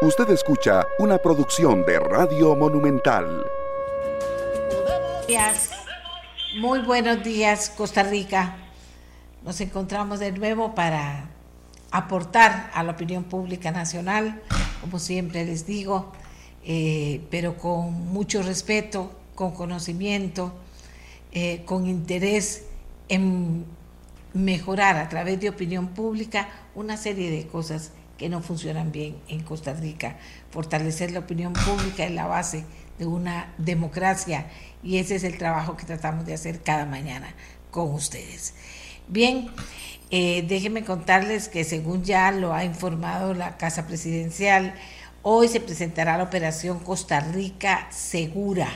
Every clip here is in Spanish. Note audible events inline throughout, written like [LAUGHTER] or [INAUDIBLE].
Usted escucha una producción de Radio Monumental. Muy buenos días, Costa Rica. Nos encontramos de nuevo para aportar a la opinión pública nacional, como siempre les digo, eh, pero con mucho respeto, con conocimiento, eh, con interés en mejorar a través de opinión pública una serie de cosas que no funcionan bien en Costa Rica. Fortalecer la opinión pública es la base de una democracia y ese es el trabajo que tratamos de hacer cada mañana con ustedes. Bien, eh, déjenme contarles que según ya lo ha informado la Casa Presidencial, hoy se presentará la operación Costa Rica Segura.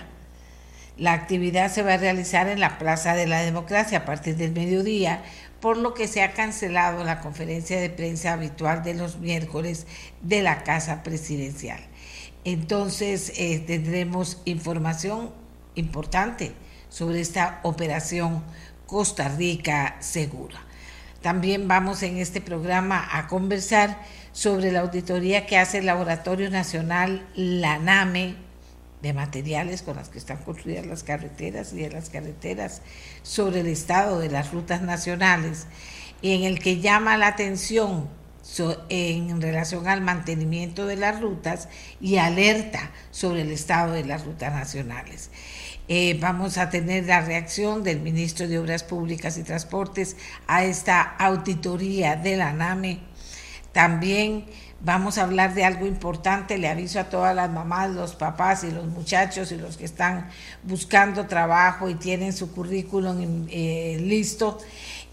La actividad se va a realizar en la Plaza de la Democracia a partir del mediodía por lo que se ha cancelado la conferencia de prensa habitual de los miércoles de la Casa Presidencial. Entonces eh, tendremos información importante sobre esta operación Costa Rica Segura. También vamos en este programa a conversar sobre la auditoría que hace el Laboratorio Nacional LANAME de materiales con las que están construidas las carreteras y de las carreteras sobre el estado de las rutas nacionales y en el que llama la atención en relación al mantenimiento de las rutas y alerta sobre el estado de las rutas nacionales. Eh, vamos a tener la reacción del ministro de Obras Públicas y Transportes a esta auditoría de la NAME. También Vamos a hablar de algo importante, le aviso a todas las mamás, los papás y los muchachos y los que están buscando trabajo y tienen su currículum eh, listo,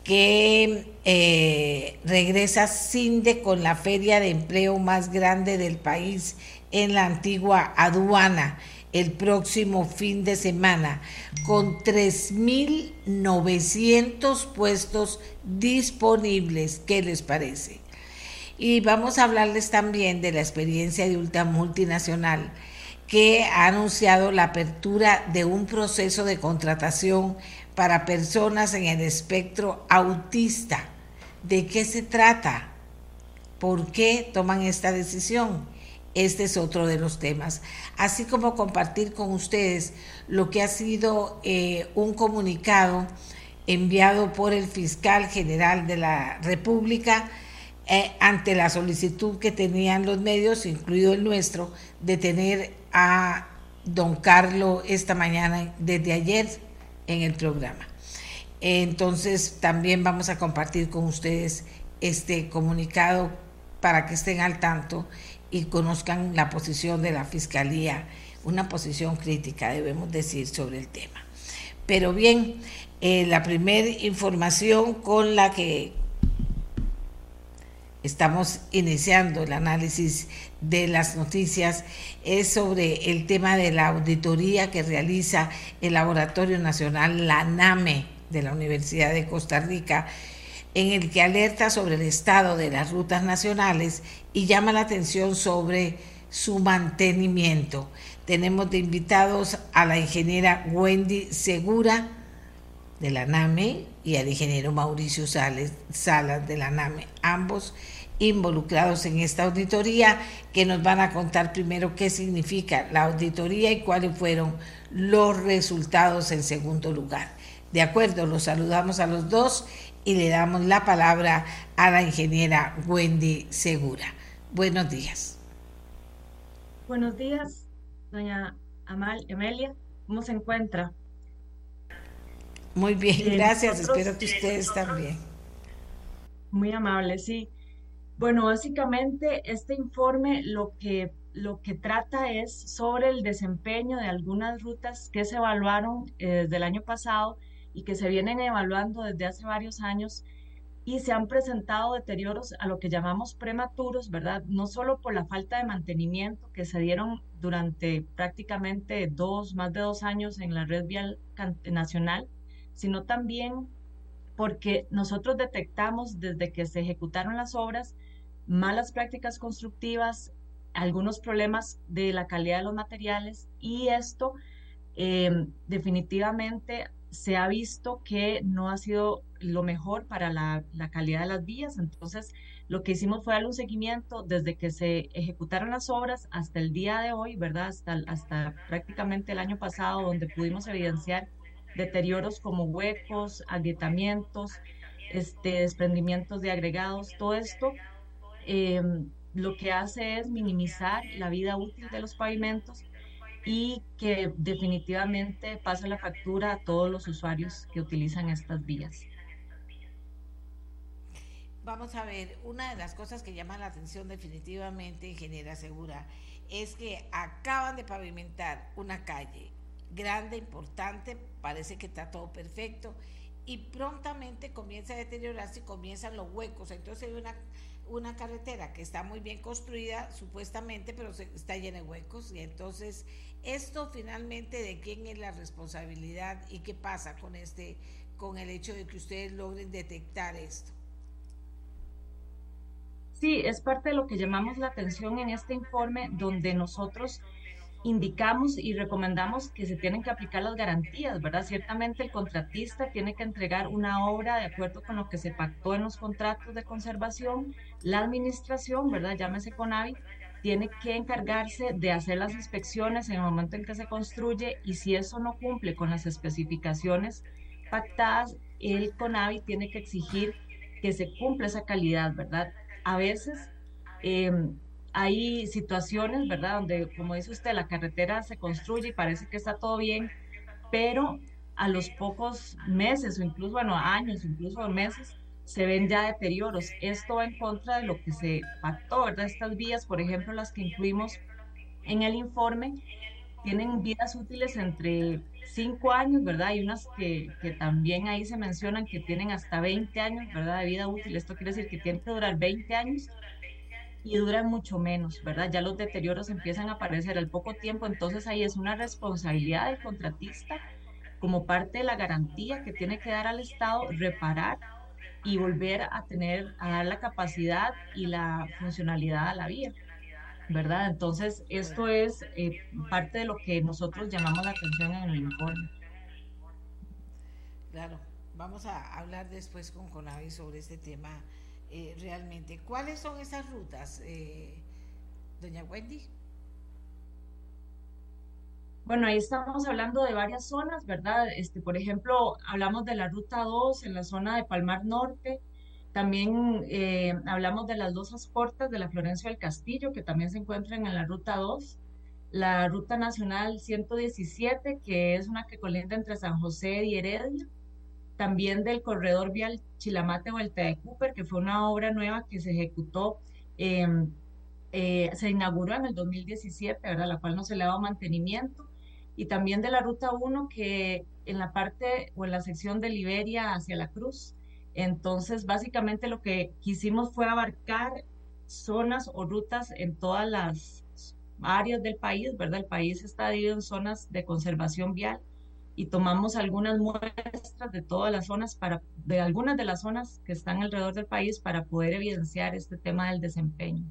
que eh, regresa CINDE con la feria de empleo más grande del país en la antigua aduana el próximo fin de semana, con 3.900 puestos disponibles. ¿Qué les parece? Y vamos a hablarles también de la experiencia de Ultra Multinacional, que ha anunciado la apertura de un proceso de contratación para personas en el espectro autista. ¿De qué se trata? ¿Por qué toman esta decisión? Este es otro de los temas. Así como compartir con ustedes lo que ha sido eh, un comunicado enviado por el fiscal general de la República eh, ante la solicitud que tenían los medios, incluido el nuestro, de tener a don Carlos esta mañana, desde ayer, en el programa. Entonces, también vamos a compartir con ustedes este comunicado para que estén al tanto y conozcan la posición de la Fiscalía, una posición crítica, debemos decir, sobre el tema. Pero bien, eh, la primera información con la que estamos iniciando el análisis de las noticias es sobre el tema de la auditoría que realiza el Laboratorio Nacional, la NAME, de la Universidad de Costa Rica, en el que alerta sobre el estado de las rutas nacionales y llama la atención sobre su mantenimiento. Tenemos de invitados a la ingeniera Wendy Segura de la NAME y al ingeniero Mauricio Sales, Salas de la NAME, ambos involucrados en esta auditoría, que nos van a contar primero qué significa la auditoría y cuáles fueron los resultados en segundo lugar. De acuerdo, los saludamos a los dos y le damos la palabra a la ingeniera Wendy Segura. Buenos días. Buenos días, doña Amal, Emelia. ¿Cómo se encuentra? Muy bien, gracias. Espero que ustedes también. Muy amable, sí. Bueno, básicamente este informe lo que, lo que trata es sobre el desempeño de algunas rutas que se evaluaron eh, desde el año pasado y que se vienen evaluando desde hace varios años y se han presentado deterioros a lo que llamamos prematuros, ¿verdad? No solo por la falta de mantenimiento que se dieron durante prácticamente dos, más de dos años en la red vial nacional, sino también porque nosotros detectamos desde que se ejecutaron las obras malas prácticas constructivas, algunos problemas de la calidad de los materiales y esto em, definitivamente se ha visto que no ha sido lo mejor para la, calidad de las vías. Entonces, lo que hicimos fue darle un seguimiento desde que se ejecutaron las obras hasta el día de hoy, ¿verdad? Hasta, hasta prácticamente el año pasado, donde pudimos evidenciar deterioros como huecos, agrietamientos, este, desprendimientos de agregados, todo esto em, lo que hace es minimizar la vida útil de los pavimentos y que definitivamente pasa la factura a todos los usuarios que utilizan estas vías. Vamos a ver, una de las cosas que llama la atención definitivamente, ingeniera Segura, es que acaban de pavimentar una calle grande, importante, parece que está todo perfecto, y prontamente comienza a deteriorarse y comienzan los huecos. Entonces hay una, una carretera que está muy bien construida, supuestamente, pero está llena de huecos. Y entonces, esto finalmente de quién es la responsabilidad y qué pasa con este, con el hecho de que ustedes logren detectar esto. Sí, es parte de lo que llamamos la atención en este informe, donde nosotros indicamos y recomendamos que se tienen que aplicar las garantías, ¿verdad? Ciertamente el contratista tiene que entregar una obra de acuerdo con lo que se pactó en los contratos de conservación. La administración, ¿verdad? Llámese CONAVI, tiene que encargarse de hacer las inspecciones en el momento en que se construye y si eso no cumple con las especificaciones pactadas, el CONAVI tiene que exigir que se cumpla esa calidad, ¿verdad? a veces em, hay situaciones, ¿verdad? Donde, como dice usted, la carretera se construye y parece que está todo bien, pero a los pocos meses o incluso, bueno, años, incluso meses, se ven ya deterioros. Esto va en contra de lo que se pactó, ¿verdad? Estas vías, por ejemplo, las que incluimos en el informe, tienen vidas útiles entre 5 años, ¿verdad? Hay unas que, que, también ahí se mencionan que tienen hasta 20 años, ¿verdad? De vida útil. Esto quiere decir que tienen que durar 20 años y duran mucho menos, ¿verdad? Ya los deterioros empiezan a aparecer al poco tiempo, entonces ahí es una responsabilidad del contratista como parte de la garantía que tiene que dar al Estado reparar y volver a tener, a dar la capacidad y la funcionalidad a la vía. ¿verdad? Entonces, esto es eh, parte de lo que nosotros llamamos la atención en el informe. Claro, vamos a hablar después con Conavi sobre este tema eh, realmente. ¿Cuáles son esas rutas, eh, doña Wendy? Bueno, ahí estamos hablando de varias zonas, ¿verdad? Este, por ejemplo, hablamos de la ruta 2 en la zona de Palmar Norte, también eh, hablamos de las dos cortas de la Florencia del Castillo, que también se encuentran en la Ruta 2, la Ruta Nacional 117, que es una que colinda entre San José y Heredia, también del Corredor Vial Chilamate Vuelta de Cooper, que fue una obra nueva que se ejecutó, em, eh, se inauguró en el 2017, ¿verdad? la cual no se le ha dado mantenimiento, y también de la Ruta 1, que en la parte o en la sección de Liberia hacia la Cruz, entonces, básicamente lo que quisimos fue abarcar zonas o rutas en todas las áreas del país, ¿verdad? El país está dividido en zonas de conservación vial y tomamos algunas muestras de todas las zonas para de algunas de las zonas que están alrededor del país para poder evidenciar este tema del desempeño.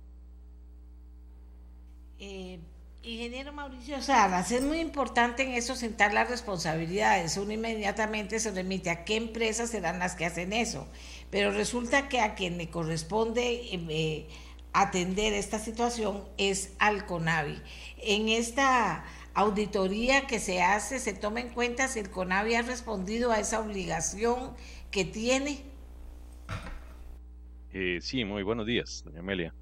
Eh, Ingeniero Mauricio Salas, es muy importante en eso sentar las responsabilidades. Uno inmediatamente se remite a qué empresas serán las que hacen eso. Pero resulta que a quien le corresponde eh, atender esta situación es al CONAVI. En esta auditoría que se hace, se toma en cuenta si el CONAVI ha respondido a esa obligación que tiene. Eh, sí, muy buenos días, doña Amelia.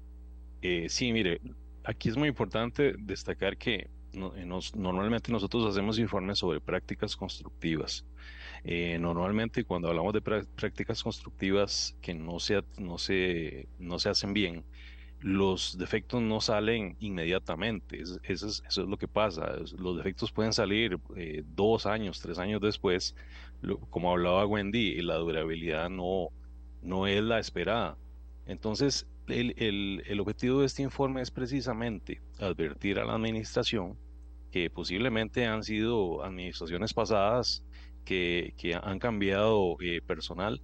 Eh, sí, mire, Aquí es muy importante destacar que eh, normalmente nosotros hacemos informes sobre prácticas constructivas. Eh, normalmente cuando hablamos de prácticas constructivas que no se, no, se, no se hacen bien, los defectos no salen inmediatamente. eso, es, lo que pasa. Los defectos pueden salir eh, dos años, tres años después. como hablaba Wendy, la durabilidad no, no es la esperada. Entonces, el, objetivo de este informe es precisamente advertir a la administración que posiblemente han sido administraciones pasadas que, han cambiado eh, personal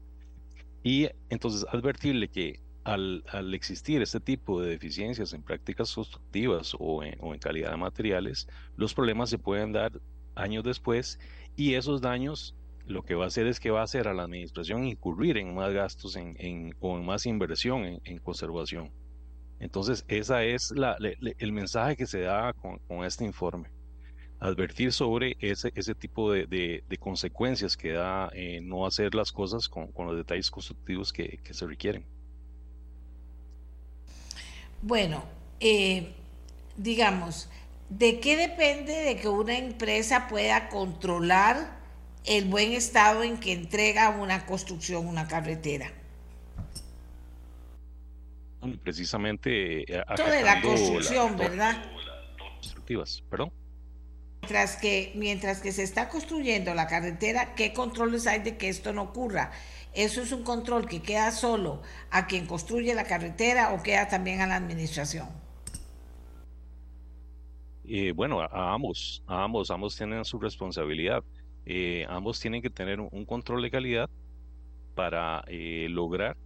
y entonces advertirle que al, existir este tipo de deficiencias en prácticas constructivas o en, calidad de materiales, los problemas se pueden dar años después y esos daños lo que va a hacer es que va a hacer a la administración incurrir en más gastos en, o en más inversión en, conservación. Entonces, ese es el mensaje que se da con, este informe. Advertir sobre ese, tipo de, consecuencias que da eh, no hacer las cosas con, los detalles constructivos que, se requieren. Bueno, eh, digamos, ¿de qué depende de que una empresa pueda controlar el buen estado en que entrega una construcción, una carretera. Precisamente. Eh, Esto de la construcción, ¿verdad? Constructivas, perdón. Mientras que, mientras que se está construyendo la carretera, ¿qué controles hay de que esto no ocurra? ¿Eso es un control que queda solo a quien construye la carretera o queda también a la administración? Eh, bueno, a ambos, a ambos, ambos tienen su responsabilidad. Eh, ambos tienen que tener un control de calidad para eh, lograr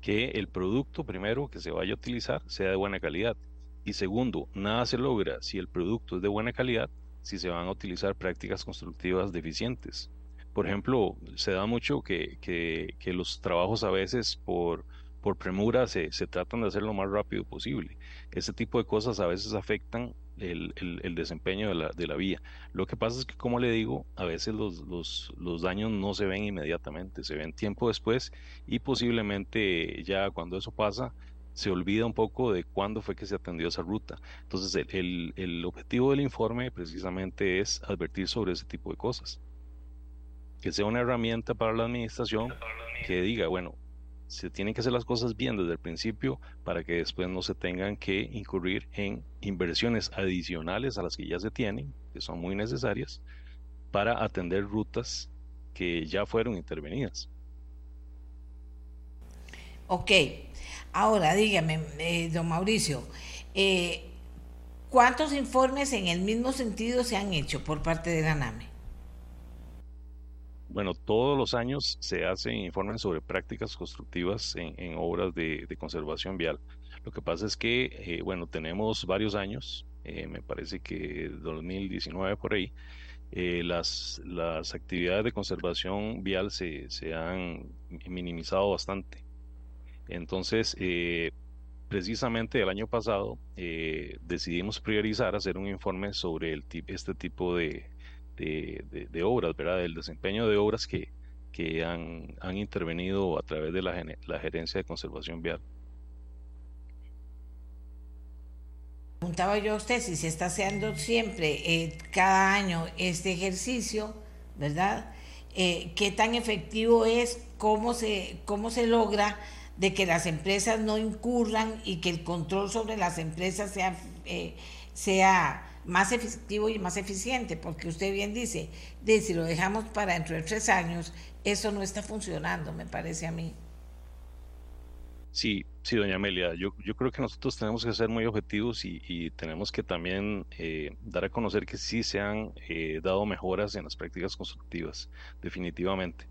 que el producto primero que se vaya a utilizar sea de buena calidad. Y segundo, nada se logra si el producto es de buena calidad si se van a utilizar prácticas constructivas deficientes. Por ejemplo, se da mucho que, que, los trabajos a veces por, por premura se, se, tratan de hacer lo más rápido posible. Ese tipo de cosas a veces afectan el, desempeño de la, de la, vía. Lo que pasa es que, como le digo, a veces los, los, los, daños no se ven inmediatamente, se ven tiempo después y posiblemente ya cuando eso pasa se olvida un poco de cuándo fue que se atendió esa ruta. Entonces, el, el objetivo del informe precisamente es advertir sobre ese tipo de cosas. Que sea una herramienta para la administración que diga, bueno, se tienen que hacer las cosas bien desde el principio para que después no se tengan que incurrir en inversiones adicionales a las que ya se tienen, que son muy necesarias, para atender rutas que ya fueron intervenidas. Ok, ahora dígame, eh, don Mauricio, eh, ¿cuántos informes en el mismo sentido se han hecho por parte de la NAME? Bueno, todos los años se hacen informes sobre prácticas constructivas en, obras de, conservación vial. Lo que pasa es que, eh, bueno, tenemos varios años, eh, me parece que 2019 por ahí, eh, las, las actividades de conservación vial se, se han minimizado bastante. Entonces, precisamente el año pasado decidimos priorizar hacer un informe sobre este tipo de, de, obras, ¿verdad? Del desempeño de obras que, que han, han intervenido a través de la, la gerencia de conservación vial. Preguntaba yo a usted si se está haciendo siempre, eh, cada año, este ejercicio, ¿verdad? Eh, ¿Qué tan efectivo es? ¿Cómo se, ¿Cómo se logra de que las empresas no incurran y que el control sobre las empresas sea, eh, sea más efectivo y más eficiente, porque usted bien dice, de si lo dejamos para dentro de tres años, eso no está funcionando, me parece a mí. Sí, sí, doña Amelia, yo, yo creo que nosotros tenemos que ser muy objetivos y, tenemos que también eh, dar a conocer que sí se han eh, dado mejoras en las prácticas constructivas, definitivamente.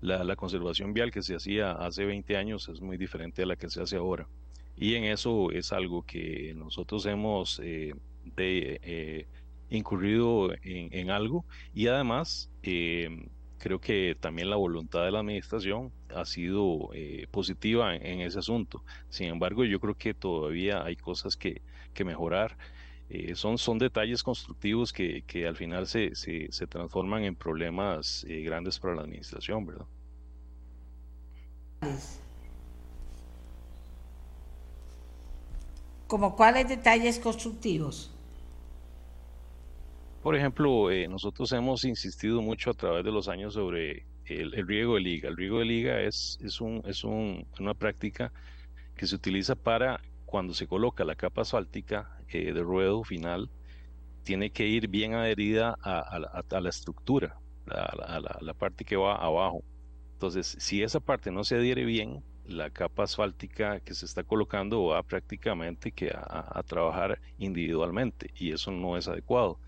La, la, conservación vial que se hacía hace 20 años es muy diferente a la que se hace ahora. Y en eso es algo que nosotros hemos eh, de eh, incurrido en, algo y además eh, creo que también la voluntad de la administración ha sido eh, positiva en, ese asunto. Sin embargo, yo creo que todavía hay cosas que, que mejorar. son, son detalles constructivos que, que al final se, se, se, transforman en problemas grandes para la administración, ¿verdad? ¿Como cuáles detalles constructivos? Por ejemplo, eh, nosotros hemos insistido mucho a través de los años sobre el, riego de liga. El riego de liga es, es, un, es un, una práctica que se utiliza para cuando se coloca la capa asfáltica eh, de ruedo final, tiene que ir bien adherida a, la estructura, a, la, parte que va abajo. Entonces, si esa parte no se adhiere bien, la capa asfáltica que se está colocando va prácticamente a, trabajar individualmente y eso no es adecuado.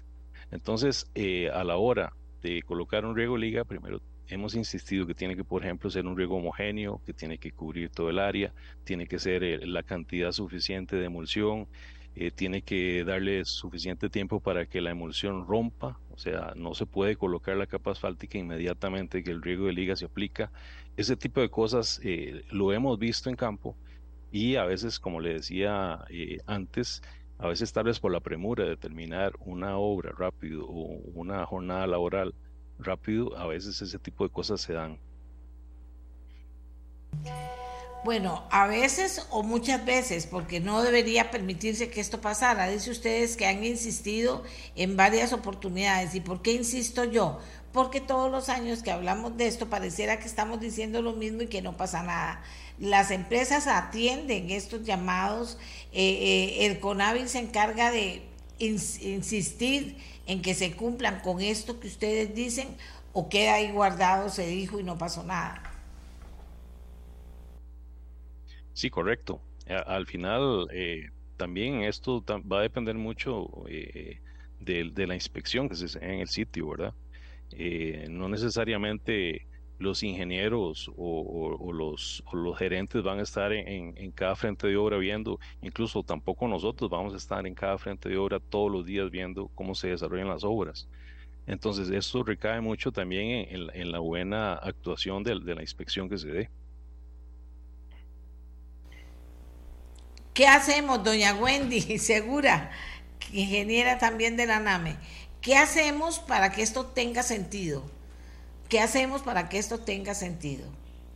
Entonces, eh, a la hora de colocar un riego liga, primero hemos insistido que tiene que, por ejemplo, ser un riego homogéneo, que tiene que cubrir todo el área, tiene que ser eh, la cantidad suficiente de emulsión, eh, tiene que darle suficiente tiempo para que la emulsión rompa, o sea, no se puede colocar la capa asfáltica inmediatamente que el riego de liga se aplica. Ese tipo de cosas eh, lo hemos visto en campo y a veces, como le decía antes, a veces tal vez por la premura de terminar una obra rápido o una jornada laboral rápido, a veces ese tipo de cosas se dan. Bueno, a veces o muchas veces, porque no debería permitirse que esto pasara. Dice ustedes que han insistido en varias oportunidades. ¿Y por qué insisto yo? Porque todos los años que hablamos de esto pareciera que estamos diciendo lo mismo y que no pasa nada. Las empresas atienden estos llamados, eh, eh, el CONAVI se encarga de insistir en que se cumplan con esto que ustedes dicen o queda ahí guardado, se dijo y no pasó nada. Sí, correcto. al final, eh, también esto va a depender mucho eh, de, la inspección que se en el sitio, ¿verdad? Eh, no necesariamente los ingenieros o, los, gerentes van a estar en, cada frente de obra viendo, incluso tampoco nosotros vamos a estar en cada frente de obra todos los días viendo cómo se desarrollan las obras. Entonces, esto recae mucho también en, la buena actuación de, de la inspección que se dé. ¿Qué hacemos, doña Wendy, [LAUGHS] segura, ingeniera también de la NAME? ¿Qué hacemos para que esto tenga sentido? ¿Qué hacemos para que esto tenga sentido?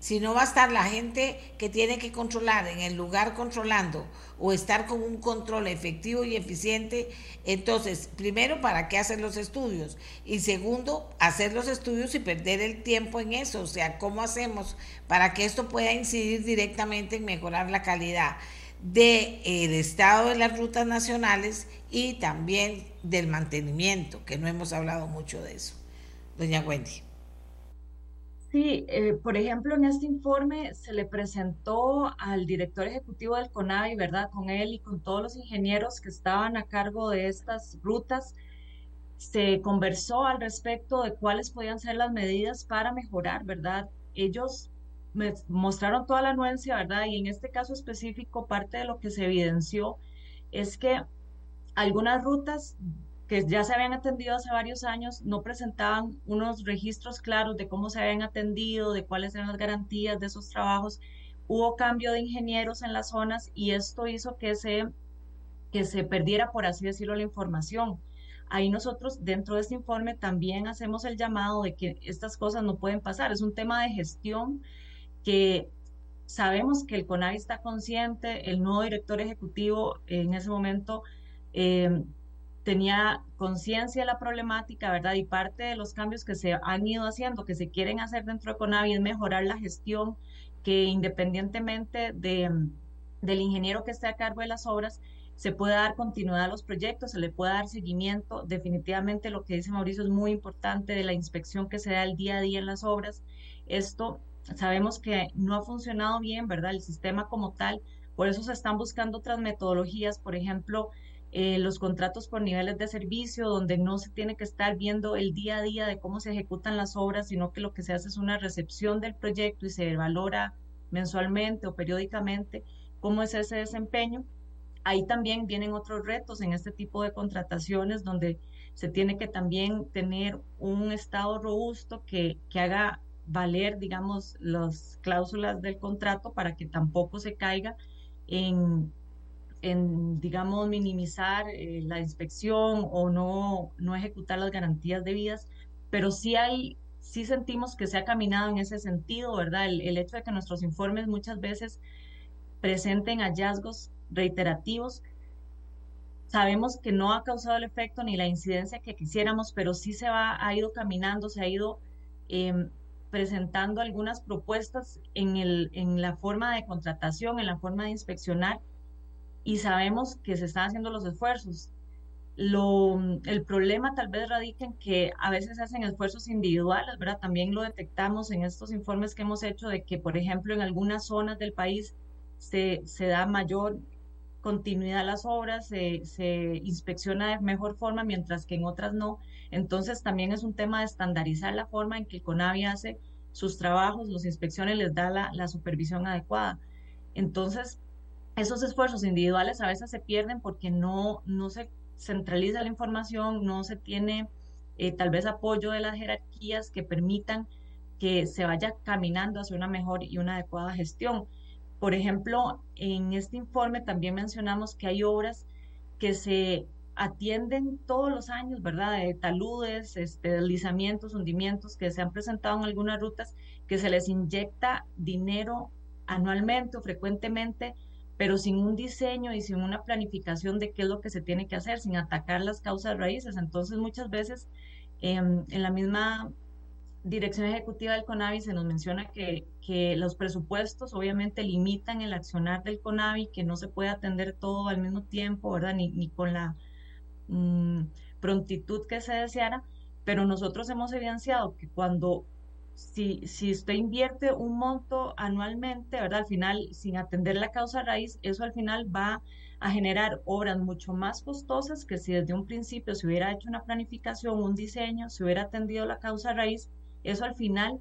Si no va a estar la gente que tiene que controlar en el lugar controlando o estar con un control efectivo y eficiente, entonces, primero, ¿para qué hacer los estudios? Y segundo, hacer los estudios y perder el tiempo en eso. O sea, ¿cómo hacemos para que esto pueda incidir directamente en mejorar la calidad? del el estado de las rutas nacionales y también del mantenimiento, que no hemos hablado mucho de eso. Doña Wendy. Sí, eh, por ejemplo, en este informe se le presentó al director ejecutivo del CONAVI, ¿verdad? Con él y con todos los ingenieros que estaban a cargo de estas rutas. Se conversó al respecto de cuáles podían ser las medidas para mejorar, ¿verdad? Ellos mostraron toda la anuencia, ¿verdad? Y en este caso específico, parte de lo que se evidenció es que algunas rutas que ya se habían atendido hace varios años no presentaban unos registros claros de cómo se habían atendido, de cuáles eran las garantías de esos trabajos. Hubo cambio de ingenieros en las zonas y esto hizo que se, que se perdiera, por así decirlo, la información. Ahí nosotros dentro de este informe también hacemos el llamado de que estas cosas no pueden pasar. Es un tema de gestión que sabemos que el CONAVI está consciente, el nuevo director ejecutivo en ese momento eh, tenía conciencia de la problemática, ¿verdad? Y parte de los cambios que se han ido haciendo, que se quieren hacer dentro de CONAVI, es mejorar la gestión, que independientemente de, del ingeniero que esté a cargo de las obras, se pueda dar continuidad a los proyectos, se le pueda dar seguimiento. Definitivamente lo que dice Mauricio es muy importante de la inspección que se da el día a día en las obras. Esto Sabemos que no ha funcionado bien, ¿verdad? El sistema como tal. Por eso se están buscando otras metodologías, por ejemplo, eh, los contratos por niveles de servicio, donde no se tiene que estar viendo el día a día de cómo se ejecutan las obras, sino que lo que se hace es una recepción del proyecto y se valora mensualmente o periódicamente cómo es ese desempeño. Ahí también vienen otros retos en este tipo de contrataciones donde se tiene que también tener un estado robusto que, que haga valer, digamos, las cláusulas del contrato para que tampoco se caiga en, en digamos, minimizar eh, la inspección o no, no ejecutar las garantías debidas, pero sí hay, sí sentimos que se ha caminado en ese sentido, ¿verdad? El, el hecho de que nuestros informes muchas veces presenten hallazgos reiterativos, sabemos que no ha causado el efecto ni la incidencia que quisiéramos, pero sí se va, ha ido caminando, se ha ido eh, presentando algunas propuestas en, el, en la forma de contratación, en la forma de inspeccionar, y sabemos que se están haciendo los esfuerzos. Lo, el problema tal vez radica en que a veces hacen esfuerzos individuales, ¿verdad? También lo detectamos en estos informes que hemos hecho de que, por ejemplo, en algunas zonas del país se, se da mayor continuidad a las obras, se, se inspecciona de mejor forma, mientras que en otras no. Entonces también es un tema de estandarizar la forma en que el CONAVI hace sus trabajos, las inspecciones les da la, supervisión adecuada. Entonces, esos esfuerzos individuales a veces se pierden porque no, no se centraliza la información, no se tiene eh, tal vez apoyo de las jerarquías que permitan que se vaya caminando hacia una mejor y una adecuada gestión. Por ejemplo, en este informe también mencionamos que hay obras que se atienden todos los años, ¿verdad? De taludes, este, deslizamientos, hundimientos que se han presentado en algunas rutas, que se les inyecta dinero anualmente o frecuentemente pero sin un diseño y sin una planificación de qué es lo que se tiene que hacer, sin atacar las causas raíces. Entonces, muchas veces em, en la misma dirección ejecutiva del CONAVI se nos menciona que, que, los presupuestos obviamente limitan el accionar del CONAVI, que no se puede atender todo al mismo tiempo, ¿verdad? Ni, ni con la mm, prontitud que se deseara, pero nosotros hemos evidenciado que cuando si, si usted invierte un monto anualmente, ¿verdad? Al final, sin atender la causa raíz, eso al final va a generar obras mucho más costosas que si desde un principio se hubiera hecho una planificación, un diseño, se hubiera atendido la causa raíz, eso al final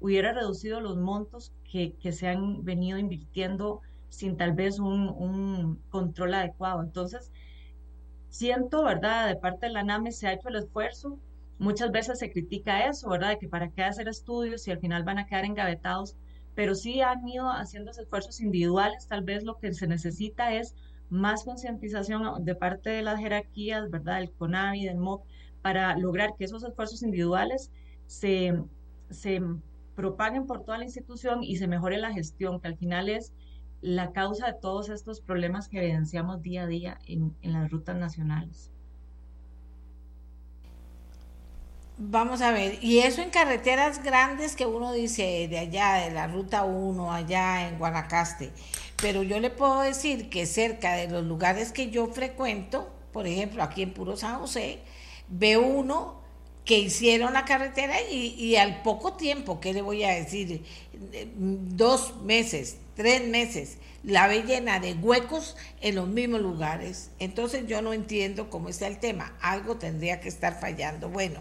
hubiera reducido los montos que, que se han venido invirtiendo sin tal vez un, un control adecuado. Entonces, siento, ¿verdad? De parte de la NAME se ha hecho el esfuerzo, Muchas veces se critica eso, ¿verdad? De que para qué hacer estudios y al final van a quedar engavetados, pero sí han ido haciendo esfuerzos individuales. Tal vez lo que se necesita es más concientización de parte de las jerarquías, ¿verdad? Del CONAVI, del MOC, para lograr que esos esfuerzos individuales se, se propaguen por toda la institución y se mejore la gestión, que al final es la causa de todos estos problemas que evidenciamos día a día en, en las rutas nacionales. Vamos a ver, y eso en carreteras grandes que uno dice de allá, de la ruta 1, allá en Guanacaste. Pero yo le puedo decir que cerca de los lugares que yo frecuento, por ejemplo, aquí en Puro San José, veo uno que hicieron la carretera y, y al poco tiempo, ¿qué le voy a decir? Dos meses, tres meses, la ve llena de huecos en los mismos lugares. Entonces yo no entiendo cómo está el tema. Algo tendría que estar fallando. Bueno,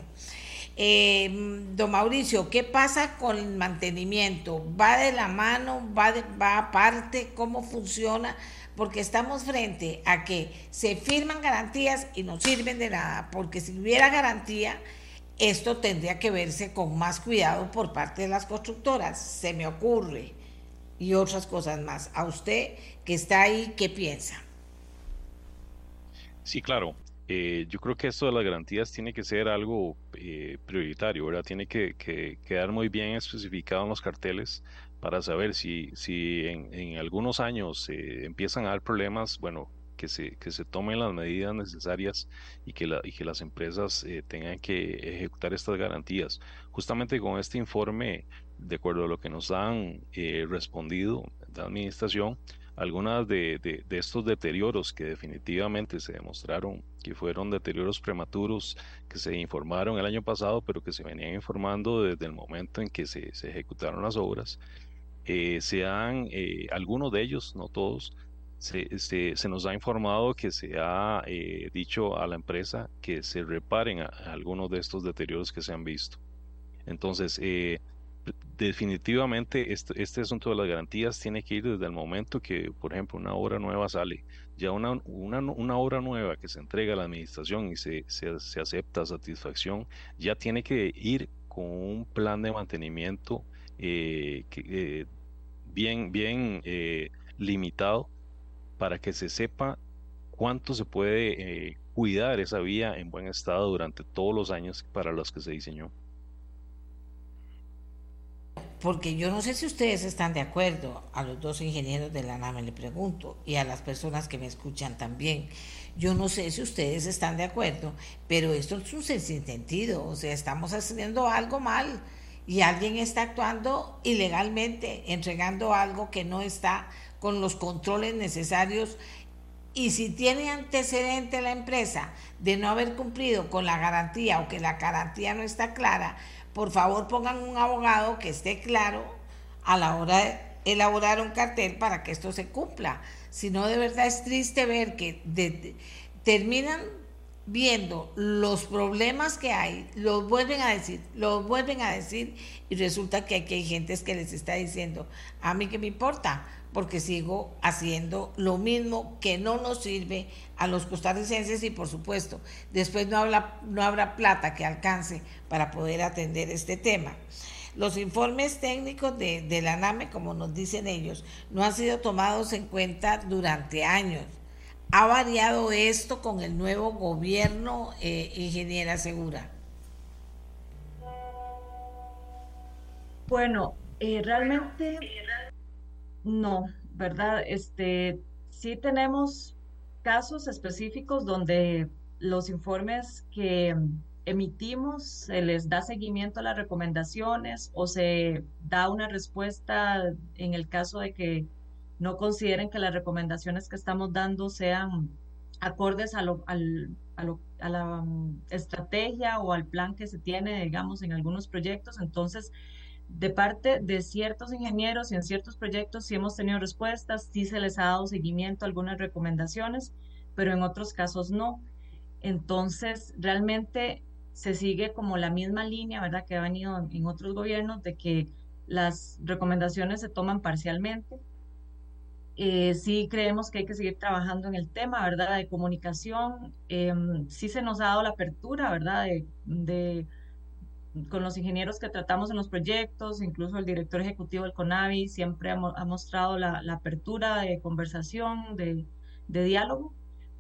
eh, don Mauricio, ¿qué pasa con el mantenimiento? ¿Va de la mano? ¿Va, de, ¿Va aparte? ¿Cómo funciona? Porque estamos frente a que se firman garantías y no sirven de nada, porque si hubiera garantía, esto tendría que verse con más cuidado por parte de las constructoras, se me ocurre, y otras cosas más. A usted que está ahí, ¿qué piensa? Sí, claro. Eh, yo creo que esto de las garantías tiene que ser algo eh, prioritario, ¿verdad? Tiene que, quedar muy bien especificado en los carteles para saber si, si en, algunos años eh, empiezan a dar problemas, bueno, que se, que se tomen las medidas necesarias y que, la, y que las empresas tengan que ejecutar estas garantías. Justamente con este informe, de acuerdo a lo que nos han respondido de administración, algunas de, de, estos deterioros que definitivamente se demostraron que fueron deterioros prematuros que se informaron el año pasado, pero que se venían informando desde el momento en que se, se ejecutaron las obras, eh, se han, eh, algunos de ellos, no todos, se, se, nos ha informado que se ha eh, dicho a la empresa que se reparen algunos de estos deterioros que se han visto. Entonces, definitivamente este, este, asunto de las garantías tiene que ir desde el momento que, por ejemplo, una obra nueva sale. Ya una, una, una obra nueva que se entrega a la administración y se, se, se, acepta satisfacción, ya tiene que ir con un plan de mantenimiento eh, eh, bien, bien eh, limitado para que se sepa cuánto se puede cuidar esa vía en buen estado durante todos los años para los que se diseñó porque yo no sé si ustedes están de acuerdo, a los dos ingenieros de la NAME le pregunto, y a las personas que me escuchan también, yo no sé si ustedes están de acuerdo, pero esto es un sentido, o sea, estamos haciendo algo mal y alguien está actuando ilegalmente, entregando algo que no está con los controles necesarios y si tiene antecedente la empresa de no haber cumplido con la garantía o que la garantía no está clara, por favor pongan un abogado que esté claro a la hora de elaborar un cartel para que esto se cumpla. Si no, de verdad es triste ver que terminan viendo los problemas que hay, los vuelven a decir, los vuelven a decir y resulta que aquí hay gente que les está diciendo, a mí que me importa, porque sigo haciendo lo mismo que no nos sirve a los costarricenses y por supuesto después no, no habrá plata que alcance para poder atender este tema. Los informes técnicos de, la NAME, como nos dicen ellos, no han sido tomados en cuenta durante años. ¿Ha variado esto con el nuevo gobierno, eh, ingeniera Segura? Bueno, eh, realmente no, ¿verdad? Este, sí tenemos casos específicos donde los informes que emitimos, se les da seguimiento a las recomendaciones o se da una respuesta en el caso de que no consideren que las recomendaciones que estamos dando sean acordes a, lo, a, la mm, estrategia o al plan que se tiene, digamos, en algunos proyectos. Entonces, de parte de ciertos ingenieros y en ciertos proyectos sí hemos tenido respuestas, sí se les ha dado seguimiento a algunas recomendaciones, pero en otros casos no. Entonces, realmente se sigue como la misma línea, ¿verdad?, que ha venido en otros gobiernos de que las recomendaciones se toman parcialmente. Eh, sí creemos que hay que seguir trabajando en el tema, ¿verdad?, de comunicación. Em, sí se nos ha dado la apertura, ¿verdad?, de, con los ingenieros que tratamos en los proyectos, incluso el director ejecutivo del CONAVI siempre ha, mostrado la, apertura de conversación, de, diálogo,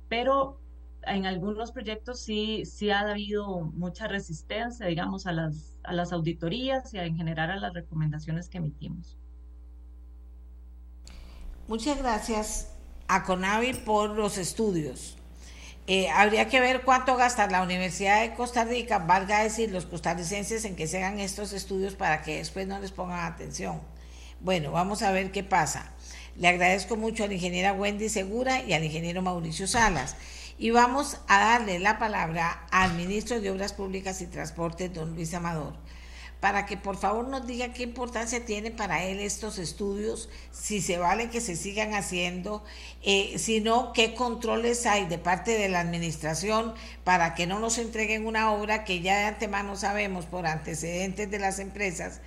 pero en algunos proyectos sí, sí ha habido mucha resistencia, digamos, a las, a las auditorías y en general a las recomendaciones que emitimos. Muchas gracias a CONAVI por los estudios. Eh, habría que ver cuánto gasta la Universidad de Costa Rica, valga decir los costarricenses, en que se hagan estos estudios para que después no les pongan atención. Bueno, vamos a ver qué pasa. Le agradezco mucho a la ingeniera Wendy Segura y al ingeniero Mauricio Salas. Y vamos a darle la palabra al ministro de Obras Públicas y Transportes, don Luis Amador, para que por favor nos diga qué importancia tiene para él estos estudios, si se vale que se sigan haciendo, eh, si no, qué controles hay de parte de la administración para que no nos entreguen una obra que ya de antemano sabemos por antecedentes de las empresas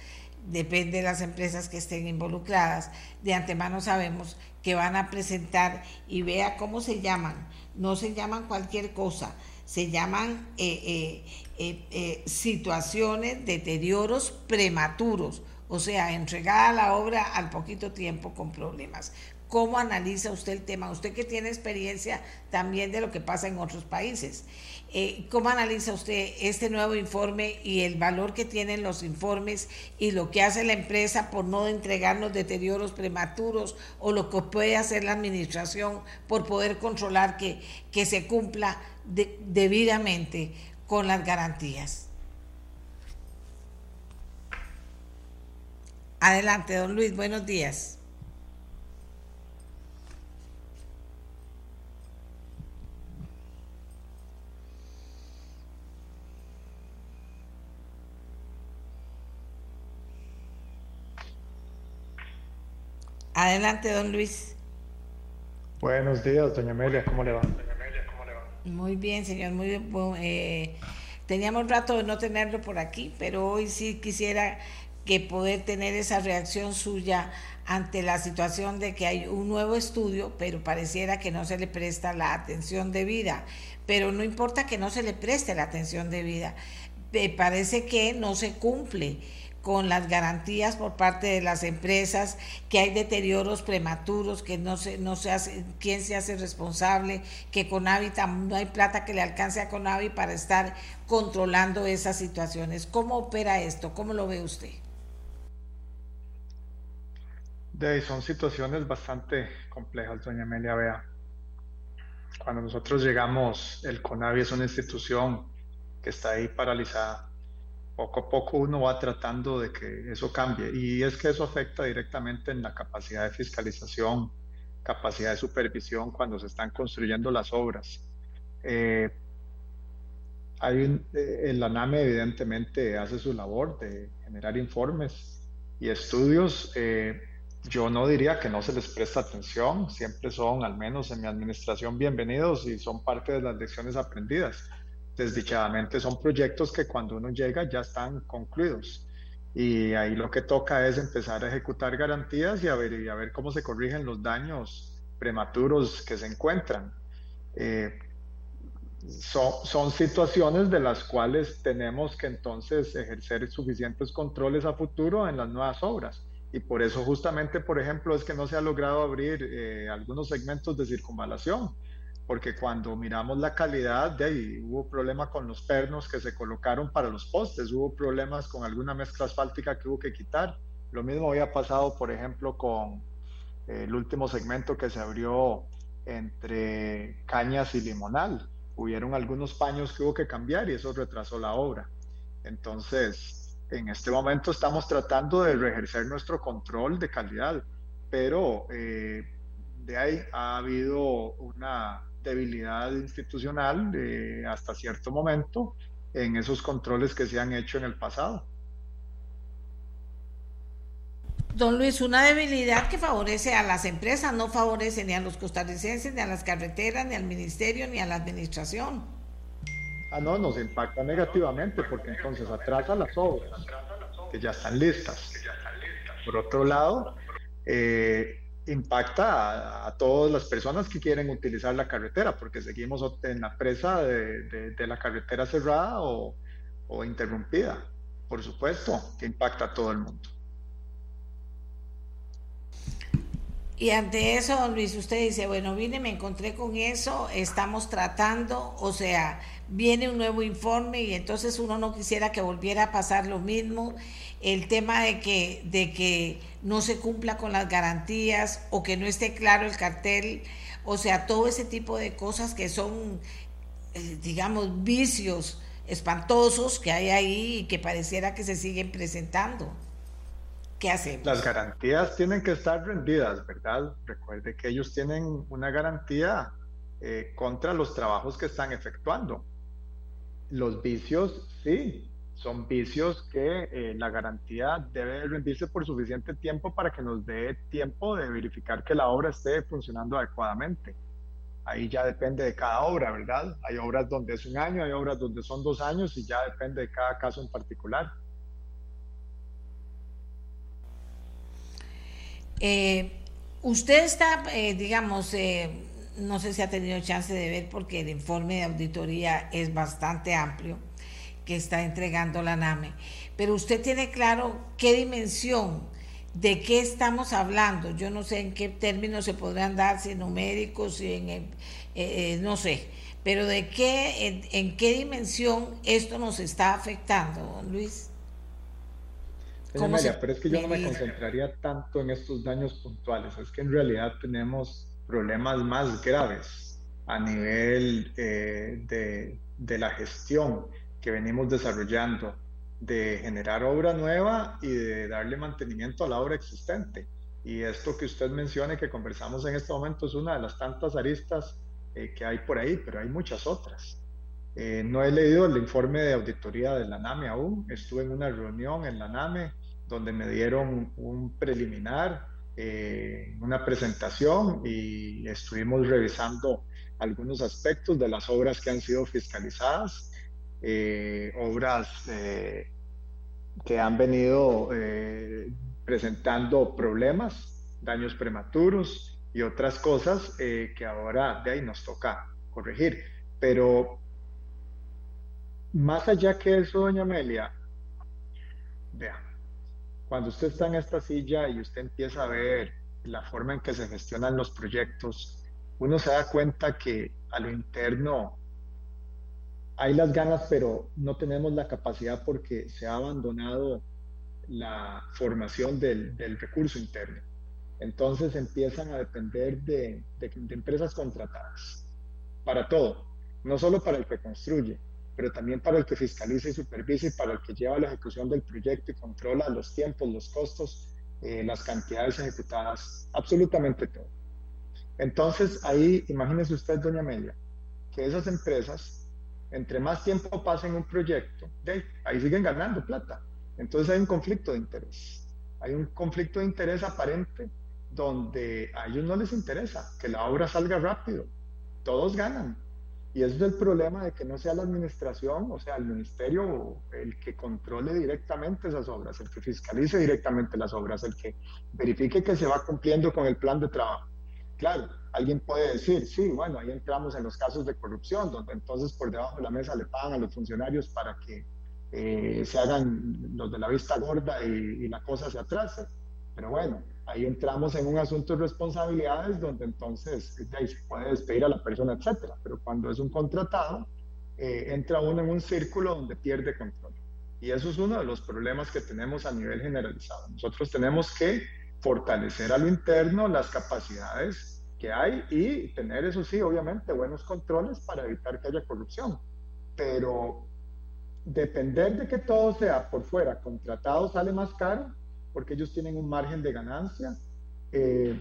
depende de las empresas que estén involucradas, de antemano sabemos que van a presentar y vea cómo se llaman. No se llaman cualquier cosa, se llaman eh, eh, eh, situaciones, deterioros prematuros, o sea, entregada la obra al poquito tiempo con problemas. ¿Cómo analiza usted el tema? Usted que tiene experiencia también de lo que pasa en otros países. Eh, ¿Cómo analiza usted este nuevo informe y el valor que tienen los informes y lo que hace la empresa por no entregarnos deterioros prematuros o lo que puede hacer la administración por poder controlar que, que se cumpla debidamente con las garantías? Adelante, don Luis, buenos días. Adelante, don Luis. Buenos días, doña Amelia, ¿cómo le va? Muy bien, señor, muy bien. Eh, teníamos rato de no tenerlo por aquí, pero hoy sí quisiera que poder tener esa reacción suya ante la situación de que hay un nuevo estudio, pero pareciera que no se le presta la atención debida. Pero no importa que no se le preste la atención debida, parece que no se cumple con las garantías por parte de las empresas, que hay deterioros prematuros, que no se, no se hace, quién se hace responsable, que Conavi no hay plata que le alcance a Conavi para estar controlando esas situaciones. ¿Cómo opera esto? ¿Cómo lo ve usted? De, son situaciones bastante complejas, doña Amelia Vea. Cuando nosotros llegamos, el CONAVI es una institución que está ahí paralizada poco a poco uno va tratando de que eso cambie y es que eso afecta directamente en la capacidad de fiscalización, capacidad de supervisión cuando se están construyendo las obras. Eh, hay eh, la NAME evidentemente hace su labor de generar informes y estudios. Eh, yo no diría que no se les presta atención, siempre son, al menos en mi administración, bienvenidos y son parte de las lecciones aprendidas desdichadamente son proyectos que cuando uno llega ya están concluidos. Y ahí lo que toca es empezar a ejecutar garantías y a ver, cómo se corrigen los daños prematuros que se encuentran. Eh, son, son, situaciones de las cuales tenemos que entonces ejercer suficientes controles a futuro en las nuevas obras. Y por eso justamente, por ejemplo, es que no se ha logrado abrir eh, algunos segmentos de circunvalación, porque cuando miramos la calidad, de ahí hubo problema con los pernos que se colocaron para los postes, hubo problemas con alguna mezcla asfáltica que hubo que quitar. Lo mismo había pasado, por ejemplo, con eh, el último segmento que se abrió entre Cañas y Limonal. Hubieron algunos paños que hubo que cambiar y eso retrasó la obra. Entonces, en este momento estamos tratando de ejercer nuestro control de calidad, pero eh, de ahí ha habido una debilidad institucional eh, hasta cierto momento en esos controles que se han hecho en el pasado. Don Luis, una debilidad que favorece a las empresas, no favorece ni a los costarricenses, ni a las carreteras, ni al ministerio, ni a la administración. Ah, no, nos impacta negativamente porque entonces atrasa las obras que ya están listas. Por otro lado, eh, impacta a, todas las personas que quieren utilizar la carretera porque seguimos en la presa de, la carretera cerrada o, o interrumpida. Por supuesto que impacta a todo el mundo. Y ante eso, Luis, usted dice, bueno, vine, me encontré con eso, estamos tratando, o sea, viene un nuevo informe y entonces uno no quisiera que volviera a pasar lo mismo, el tema de que, de que no se cumpla con las garantías o que no esté claro el cartel, o sea, todo ese tipo de cosas que son, eh, digamos, vicios espantosos que hay ahí y que pareciera que se siguen presentando. Las garantías tienen que estar rendidas, ¿verdad? Recuerde que ellos tienen una garantía eh, contra los trabajos que están efectuando. Los vicios, sí, son vicios que eh, la garantía debe rendirse por suficiente tiempo para que nos dé tiempo de verificar que la obra esté funcionando adecuadamente. Ahí ya depende de cada obra, ¿verdad? Hay obras donde es un año, hay obras donde son dos años y ya depende de cada caso en particular. Eh, usted está, eh, digamos, eh, no sé si ha tenido chance de ver porque el informe de auditoría es bastante amplio que está entregando la NAME, pero usted tiene claro qué dimensión, de qué estamos hablando. Yo no sé en qué términos se podrán dar, si numéricos, si en, no sé, pero de qué, en, en qué dimensión esto nos está afectando, Luis. Pero es que yo no me concentraría tanto en estos daños puntuales, es que en realidad tenemos problemas más graves a nivel eh, de, de, la gestión que venimos desarrollando, de generar obra nueva y de darle mantenimiento a la obra existente. Y esto que usted menciona y que conversamos en este momento es una de las tantas aristas eh, que hay por ahí, pero hay muchas otras. Eh, no he leído el informe de auditoría de la NAME aún, estuve en una reunión en la NAME donde me dieron un preliminar, eh, una presentación y estuvimos revisando algunos aspectos de las obras que han sido fiscalizadas, eh, obras eh, que han venido presentando problemas, daños prematuros y otras cosas que ahora de ahí nos toca corregir. Pero más allá que eso, doña Amelia, vea, cuando usted está en esta silla y usted empieza a ver la forma en que se gestionan los proyectos, uno se da cuenta que a lo interno hay las ganas, pero no tenemos la capacidad porque se ha abandonado la formación del, recurso interno. Entonces empiezan a depender de, empresas contratadas para todo, no solo para el que construye, pero también para el que fiscaliza y supervisa y para el que lleva la ejecución del proyecto y controla los tiempos, los costos, eh, las cantidades ejecutadas, absolutamente todo. Entonces, ahí, imagínese usted, doña Amelia, que esas empresas, entre más tiempo pasen un proyecto, ahí siguen ganando plata. Entonces hay un conflicto de interés. Hay un conflicto de interés aparente donde a ellos no les interesa que la obra salga rápido. Todos ganan, Y es el problema de que no sea la administración, o sea, el ministerio, el que controle directamente esas obras, el que fiscalice directamente las obras, el que verifique que se va cumpliendo con el plan de trabajo. Claro, alguien puede decir, sí, bueno, ahí entramos en los casos de corrupción, donde entonces por debajo de la mesa le pagan a los funcionarios para que eh, se hagan los de la vista gorda y, y la cosa se atrase. Pero bueno, ahí entramos en un asunto de responsabilidades donde entonces ahí se puede despedir a la persona, etcétera. Pero cuando es un contratado, eh, entra uno en un círculo donde pierde control. Y eso es uno de los problemas que tenemos a nivel generalizado. Nosotros tenemos que fortalecer a lo interno las capacidades hay y tener, eso sí, obviamente, buenos controles para evitar que haya corrupción. Pero depender de que todo sea por fuera contratado sale más caro porque ellos tienen un margen de ganancia. Eh,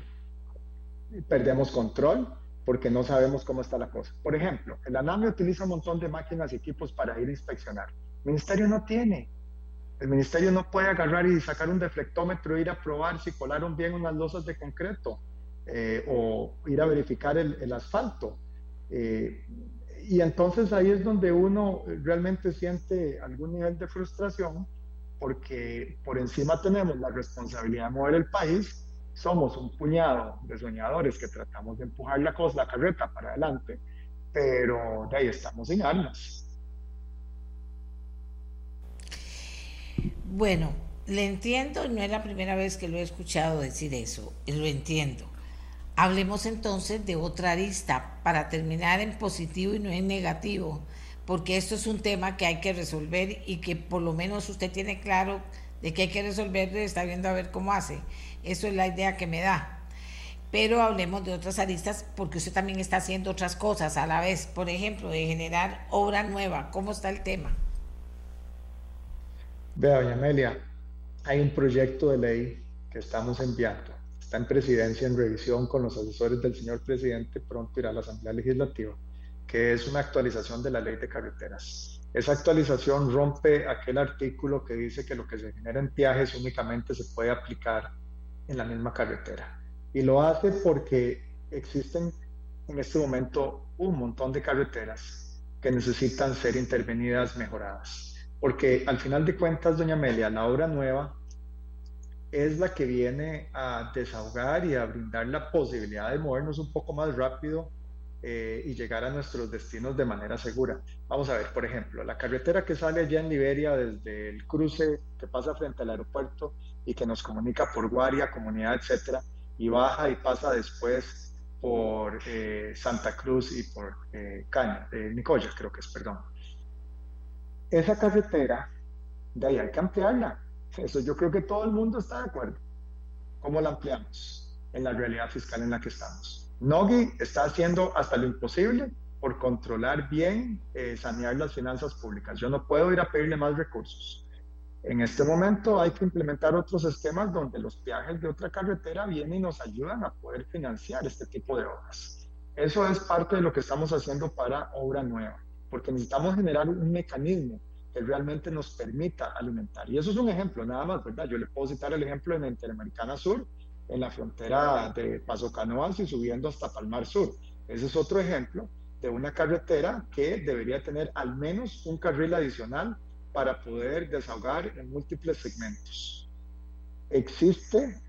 perdemos control porque no sabemos cómo está la cosa. Por ejemplo, el ANAMI utiliza un montón de máquinas y equipos para ir a inspeccionar. El ministerio no tiene. El ministerio no puede agarrar y sacar un deflectómetro, ir a probar si colaron bien unas losas de concreto eh, o ir a verificar el, asfalto. Eh, y entonces ahí es donde uno realmente siente algún nivel de frustración porque por encima tenemos la responsabilidad de mover el país, somos un puñado de soñadores que tratamos de empujar la cosa, la carreta para adelante, pero de ahí estamos sin armas. Bueno, le entiendo, no es la primera vez que lo he escuchado decir eso, lo entiendo. Hablemos entonces de otra arista para terminar en positivo y no en negativo porque esto es un tema que hay que resolver y que por lo menos usted tiene claro de que hay que resolver, está viendo a ver cómo hace. Eso es la idea que me da. Pero hablemos de otras aristas porque usted también está haciendo otras cosas a la vez, por ejemplo, de generar obra nueva. ¿Cómo está el tema? Vea, doña Amelia, hay un proyecto de ley que estamos enviando. Está en presidencia en revisión con los asesores del señor presidente, pronto irá a la Asamblea Legislativa que es una actualización de la ley de carreteras. Esa actualización rompe aquel artículo que dice que lo que se genera en viajes únicamente se puede aplicar en la misma carretera. Y lo hace porque existen en este momento un montón de carreteras que necesitan ser intervenidas, mejoradas. Porque al final de cuentas, doña Amelia, la obra nueva es la que viene a desahogar y a brindar la posibilidad de movernos un poco más rápido eh, y llegar a nuestros destinos de manera segura. Vamos a ver, por ejemplo, la carretera que sale allá en Liberia desde el cruce que pasa frente al aeropuerto y que nos comunica por Guaria, comunidad, etcétera, y baja y pasa después por eh, Santa Cruz y por eh, Caña, Nicoya, creo que es, perdón. Esa carretera, de ahí hay que ampliarla. Eso yo creo que todo el mundo está de acuerdo. ¿Cómo la ampliamos? En la realidad fiscal en la que estamos. Nogui está haciendo hasta lo imposible por controlar bien, eh, sanear las finanzas públicas. Yo no puedo ir a pedirle más recursos. En este momento hay que implementar otros esquemas donde los peajes de otra carretera vienen y nos ayudan a poder financiar este tipo de obras. Eso es parte de lo que estamos haciendo para obra nueva, porque necesitamos generar un mecanismo que realmente nos permita alimentar. Y eso es un ejemplo, nada más, ¿verdad? Yo le puedo citar el ejemplo la Interamericana Sur, en la frontera de Paso Canoas y subiendo hasta Palmar Sur. Ese es otro ejemplo de una carretera que debería tener al menos un carril adicional para poder desahogar en múltiples segmentos. Existe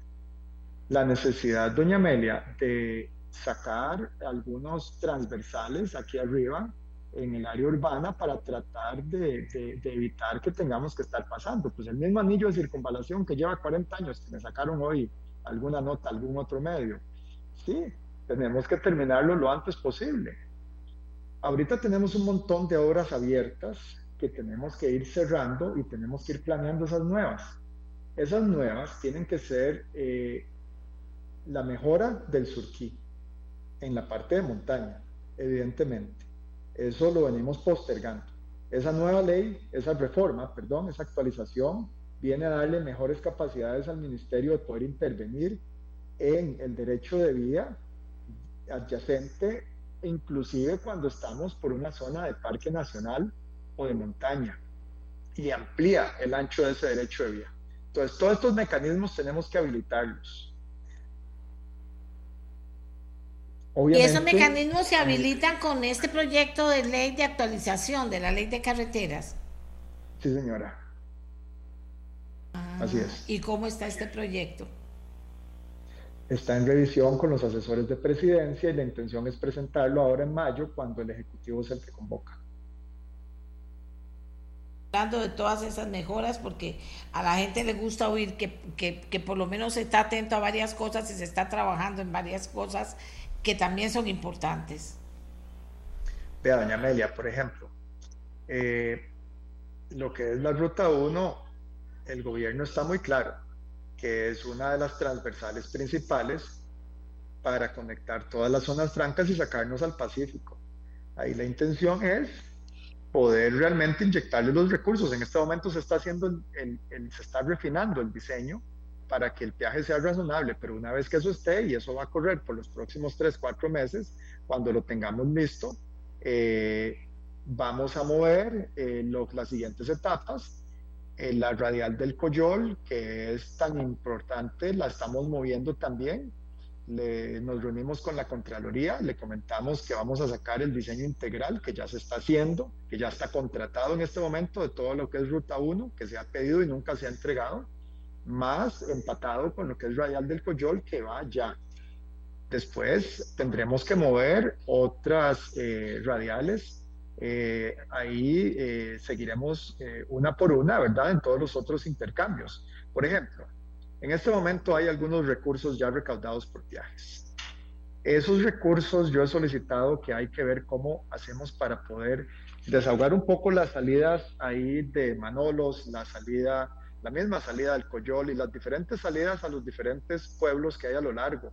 la necesidad, doña Amelia, de sacar algunos transversales aquí arriba en el área urbana para tratar de, evitar que tengamos que estar pasando. Pues el mismo anillo de circunvalación que lleva 40 años, que me sacaron hoy alguna nota, algún otro medio. Sí, tenemos que terminarlo lo antes posible. Ahorita tenemos un montón de obras abiertas que tenemos que ir cerrando y tenemos que ir planeando esas nuevas. Esas nuevas tienen que ser eh, la mejora del surquí en la parte de montaña, evidentemente. Eso lo venimos postergando. Esa nueva ley, esa reforma, perdón, esa actualización viene a darle mejores capacidades al ministerio de poder intervenir en el derecho de vía adyacente, inclusive cuando estamos por una zona de parque nacional o de montaña, y amplía el ancho de ese derecho de vía. Entonces, todos estos mecanismos tenemos que habilitarlos. ¿Y esos mecanismos se habilitan con este proyecto de ley de actualización de la ley de carreteras? Sí, señora. Así es. Ah, ¿Y cómo está este proyecto? Está en revisión con los asesores de presidencia y la intención es presentarlo ahora en mayo cuando el Ejecutivo es el que convoca hablando de todas esas mejoras porque a la gente le gusta oír que, que, que, por lo menos se está atento a varias cosas y se está trabajando en varias cosas que también son importantes. Vea, doña Amelia, por ejemplo, eh, lo que es la Ruta 1, el gobierno está muy claro que es una de las transversales principales para conectar todas las zonas francas y sacarnos al Pacífico. Ahí la intención es poder realmente inyectarle los recursos. En este momento se está haciendo, el, se está refinando el diseño para que el viaje sea razonable, pero una vez que eso esté, y eso va a correr por los próximos 3, 4 meses, cuando lo tengamos listo, eh, vamos a mover eh, las siguientes etapas. Eh, la radial del Coyol, que es tan importante, la estamos moviendo también nos reunimos con la Contraloría, le comentamos que vamos a sacar el diseño integral que ya se está haciendo, que ya está contratado en este momento de todo lo que es Ruta 1, que se ha pedido y nunca se ha entregado, más empatado con lo que es Radial del Coyol, que va ya. Después tendremos que mover otras eh, radiales. Eh, ahí eh, seguiremos una por una, ¿verdad? En todos los otros intercambios. Por ejemplo, en este momento hay algunos recursos ya recaudados por viajes. Esos recursos yo he solicitado que hay que ver cómo hacemos para poder desahogar un poco las salidas ahí de Manolos, la salida, la misma salida del Coyol y las diferentes salidas a los diferentes pueblos que hay a lo largo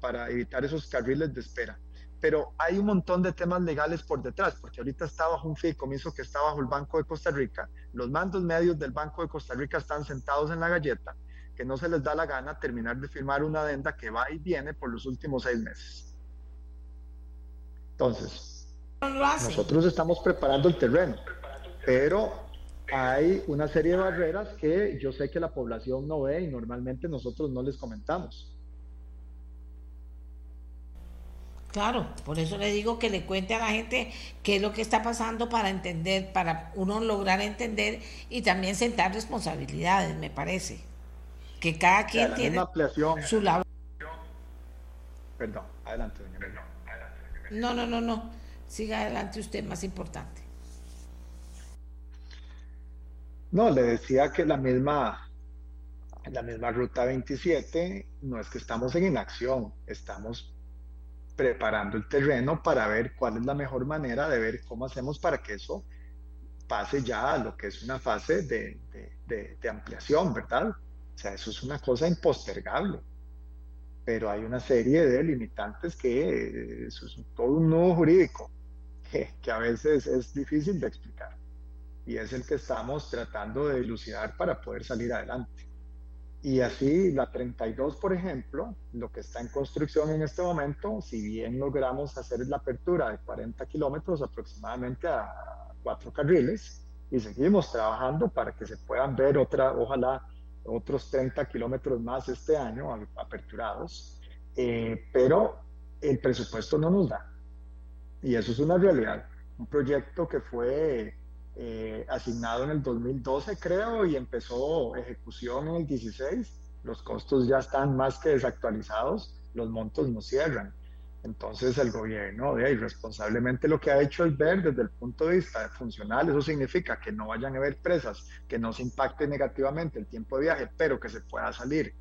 para evitar esos carriles de espera. Pero hay un montón de temas legales por detrás, porque ahorita está bajo un fideicomiso que está bajo el Banco de Costa Rica. Los mandos medios del Banco de Costa Rica están sentados en la galleta que no se les da la gana terminar de firmar una adenda que va y viene por los últimos seis meses. Entonces, nosotros estamos preparando el terreno, pero hay una serie de barreras que yo sé que la población no ve y normalmente nosotros no les comentamos. Claro, por eso le digo que le cuente a la gente qué es lo que está pasando para entender, para uno lograr entender y también sentar responsabilidades, me parece que cada quien tiene su labor. Perdón, adelante, doña No, no, no, no. Siga adelante usted, más importante. No, le decía que la misma, la misma ruta 27 no es que estamos en inacción, estamos preparando el terreno para ver cuál es la mejor manera de ver cómo hacemos para que eso pase ya a lo que es una fase de, de ampliación, ¿verdad? O sea, eso es una cosa impostergable. Pero hay una serie de limitantes que eso es todo un nudo jurídico [LAUGHS] que, que a veces es difícil de explicar. Y es el que estamos tratando de dilucidar para poder salir adelante. Y así la 32, por ejemplo, lo que está en construcción en este momento, si bien logramos hacer la apertura de 40 kilómetros aproximadamente a cuatro carriles, y seguimos trabajando para que se puedan ver otra, ojalá otros 30 kilómetros más este año aperturados, eh, pero el presupuesto no nos da. Y eso es una realidad. Un proyecto que fue eh, asignado en el 2012, creo, y empezó ejecución en el 16. Los costos ya están más que desactualizados, los montos no cierran. Entonces el gobierno, de irresponsablemente lo que ha hecho es ver desde el punto de vista funcional, eso significa que no vayan a haber presas, que no se impacte negativamente el tiempo de viaje, pero que se pueda salir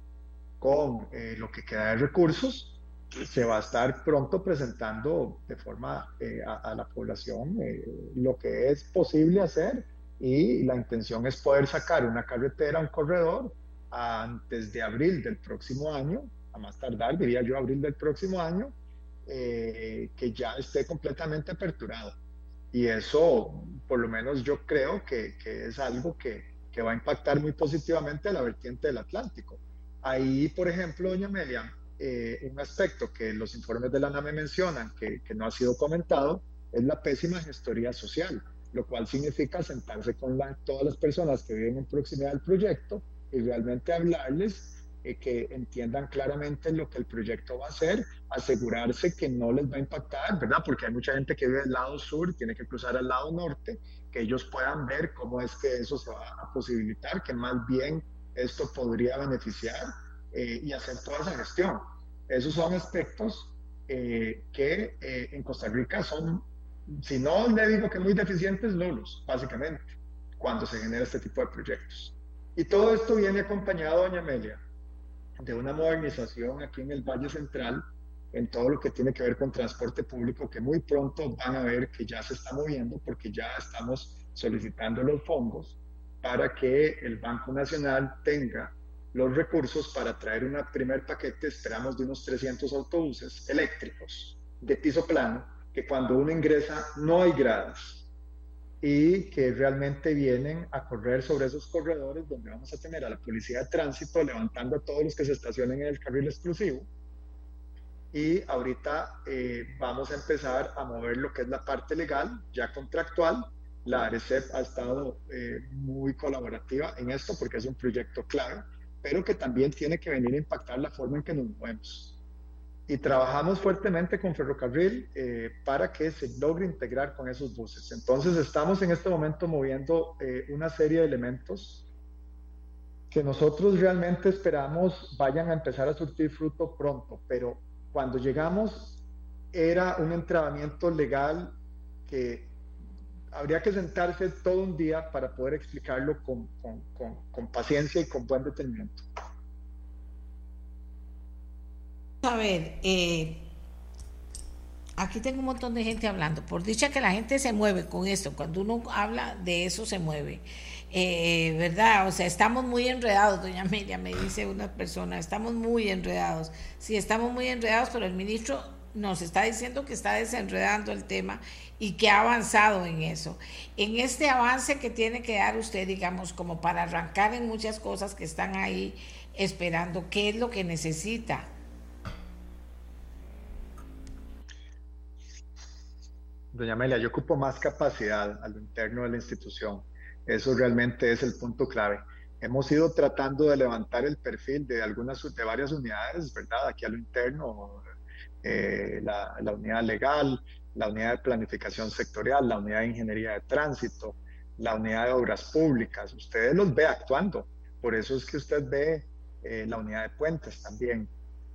con eh, lo que queda de recursos, se va a estar pronto presentando de forma eh, a, la población eh, lo que es posible hacer y la intención es poder sacar una carretera, un corredor antes de abril del próximo año, a más tardar, diría yo, abril del próximo año, eh, que ya esté completamente aperturado. Y eso, por lo menos yo creo que, que es algo que, que, va a impactar muy positivamente a la vertiente del Atlántico. Ahí, por ejemplo, doña Amelia, eh, un aspecto que los informes de la NAME mencionan, que, que no ha sido comentado, es la pésima gestoría social, lo cual significa sentarse con la, todas las personas que viven en proximidad del proyecto y realmente hablarles eh, que entiendan claramente lo que el proyecto va a hacer, asegurarse que no les va a impactar, ¿verdad? Porque hay mucha gente que vive del lado sur, tiene que cruzar al lado norte, que ellos puedan ver cómo es que eso se va a posibilitar, que más bien esto podría beneficiar eh, y hacer toda esa gestión. Esos son aspectos eh, que en Costa Rica son, si no le digo que muy deficientes, nulos, básicamente, cuando se genera este tipo de proyectos. Y todo esto viene acompañado, doña Amelia, de una modernización aquí en el Valle Central en todo lo que tiene que ver con transporte público, que muy pronto van a ver que ya se está moviendo porque ya estamos solicitando los fondos para que el Banco Nacional tenga los recursos para traer un primer paquete, esperamos, de unos 300 autobuses eléctricos de piso plano, que cuando uno ingresa no hay gradas, y que realmente vienen a correr sobre esos corredores donde vamos a tener a la policía de tránsito levantando a todos los que se estacionen en el carril exclusivo. Y ahorita eh, vamos a empezar a mover lo que es la parte legal, ya contractual. La ARECEP ha estado eh, muy colaborativa en esto porque es un proyecto clave, pero que también tiene que venir a impactar la forma en que nos movemos y trabajamos fuertemente con Ferrocarril eh, para que se logre integrar con esos buses. Entonces estamos en este momento moviendo eh, una serie de elementos que nosotros realmente esperamos vayan a empezar a surtir fruto pronto, pero cuando llegamos era un entrenamiento legal que habría que sentarse todo un día para poder explicarlo con, con, con, paciencia y con buen detenimiento. A ver, eh, aquí tengo un montón de gente hablando. Por dicha que la gente se mueve con esto, cuando uno habla de eso se mueve. Eh, ¿Verdad? O sea, estamos muy enredados, doña Amelia, me dice una persona, estamos muy enredados. Sí, estamos muy enredados, pero el ministro nos está diciendo que está desenredando el tema y que ha avanzado en eso. En este avance que tiene que dar usted, digamos, como para arrancar en muchas cosas que están ahí esperando, ¿qué es lo que necesita? Doña Amelia, yo ocupo más capacidad a lo interno de la institución. Eso realmente es el punto clave. Hemos ido tratando de levantar el perfil de algunas, de varias unidades, ¿verdad? Aquí a lo interno, eh, la, unidad legal, la unidad de planificación sectorial, la unidad de ingeniería de tránsito, la unidad de obras públicas. Ustedes los ve actuando. Por eso es que usted ve eh, la unidad de puentes también,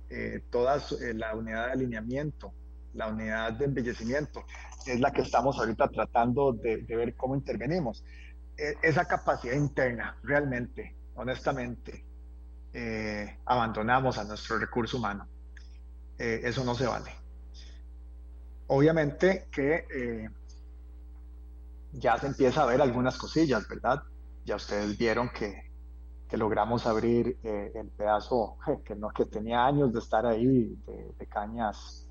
eh, todas eh, la unidad de alineamiento, la unidad de embellecimiento es la que estamos ahorita tratando de, ver cómo intervenimos. E, esa capacidad interna, realmente, honestamente, abandonamos a nuestro recurso humano. Eh, eso no se vale. Obviamente que eh, ya se empieza a ver algunas cosillas, ¿verdad? Ya ustedes vieron que, que logramos abrir el pedazo que, no, que tenía años de estar ahí, de, de cañas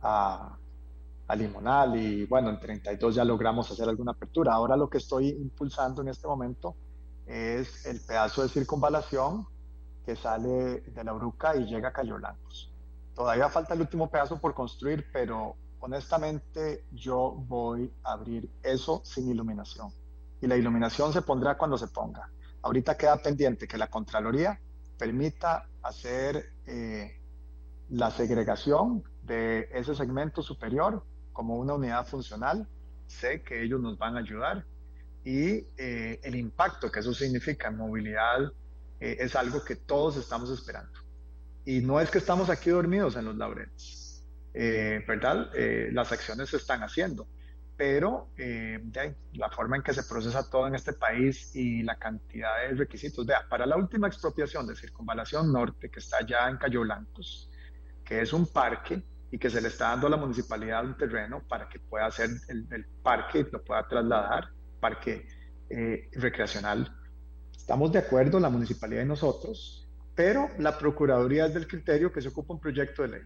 a, a Limonal y bueno, en 32 ya logramos hacer alguna apertura. Ahora lo que estoy impulsando en este momento es el pedazo de circunvalación que sale de la Bruca y llega a Cayo Blancos. Todavía falta el último pedazo por construir, pero honestamente yo voy a abrir eso sin iluminación. Y la iluminación se pondrá cuando se ponga. Ahorita queda pendiente que la Contraloría permita hacer eh, la segregación de ese segmento superior como una unidad funcional, sé que ellos nos van a ayudar y eh, el impacto que eso significa en movilidad eh, es algo que todos estamos esperando. Y no es que estamos aquí dormidos en los laureles, eh, ¿verdad? las acciones se están haciendo, pero la forma en que se procesa todo en este país y la cantidad de requisitos. Vea, para la última expropiación de Circunvalación Norte, que está ya en Cayo Blancos, que es un parque, y que se le está dando a la municipalidad un terreno para que pueda hacer el, el parque, lo pueda trasladar, parque eh, recreacional. Estamos de acuerdo, la municipalidad y nosotros, pero la Procuraduría es del criterio que se ocupa un proyecto de ley.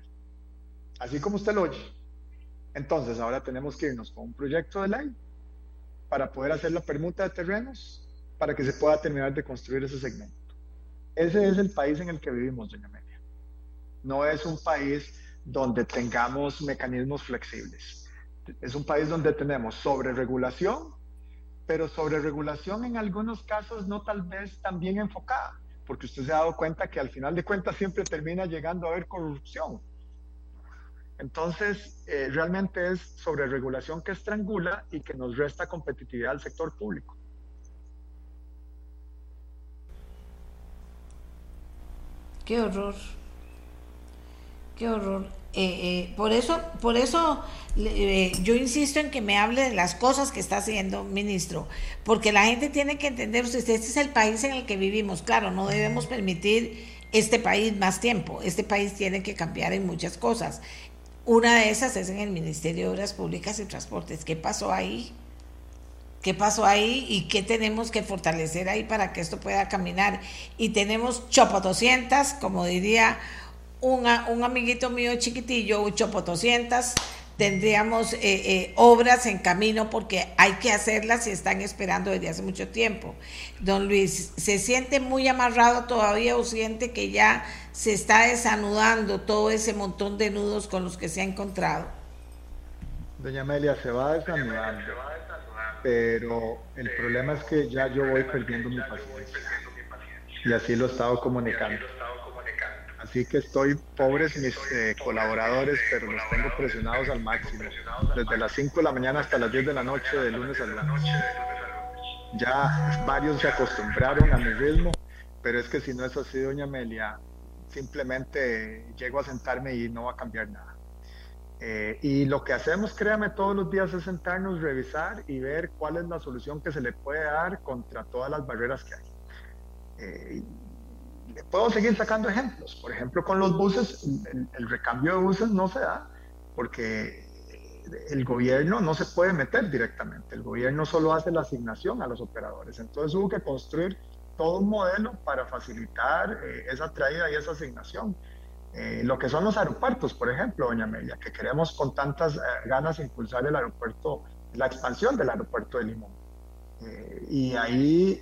Así como usted lo oye. Entonces, ahora tenemos que irnos con un proyecto de ley para poder hacer la permuta de terrenos para que se pueda terminar de construir ese segmento. Ese es el país en el que vivimos, doña Amelia. No es un país donde tengamos mecanismos flexibles. Es un país donde tenemos sobreregulación, pero sobreregulación en algunos casos no tal vez tan bien enfocada, porque usted se ha dado cuenta que al final de cuentas siempre termina llegando a haber corrupción. Entonces, eh, realmente es sobre regulación que estrangula y que nos resta competitividad al sector público. Qué horror. Qué horror. Eh, eh, por eso, por eso eh, yo insisto en que me hable de las cosas que está haciendo, ministro, porque la gente tiene que entender, este es el país en el que vivimos, claro, no debemos permitir este país más tiempo, este país tiene que cambiar en muchas cosas. Una de esas es en el Ministerio de Obras Públicas y Transportes. ¿Qué pasó ahí? ¿Qué pasó ahí y qué tenemos que fortalecer ahí para que esto pueda caminar? Y tenemos chopo 200, como diría un amiguito mío chiquitillo, un Chopo 200, tendríamos eh, eh, obras en camino porque hay que hacerlas y están esperando desde hace mucho tiempo. Don Luis, ¿se siente muy amarrado todavía o siente que ya se está desanudando todo ese montón de nudos con los que se ha encontrado? Doña Amelia, se va desanudando, pero el problema es que ya yo voy perdiendo mi paciencia y así lo he estado comunicando. Así que estoy pobres mis eh, colaboradores, pero los tengo presionados al máximo. Desde las 5 de la mañana hasta las 10 de la noche, de lunes a lunes. Ya varios se acostumbraron a mi ritmo, pero es que si no es así, doña Amelia, simplemente llego a sentarme y no va a cambiar nada. Eh, y lo que hacemos, créame, todos los días es sentarnos, revisar y ver cuál es la solución que se le puede dar contra todas las barreras que hay. Eh, puedo seguir sacando ejemplos. Por ejemplo, con los buses, el, recambio de buses no se da porque el gobierno no se puede meter directamente. El gobierno solo hace la asignación a los operadores. Entonces hubo que construir todo un modelo para facilitar eh, esa traída y esa asignación. Eh, lo que son los aeropuertos, por ejemplo, doña Amelia, que queremos con tantas eh, ganas impulsar el aeropuerto, la expansión del aeropuerto de Limón. y ahí,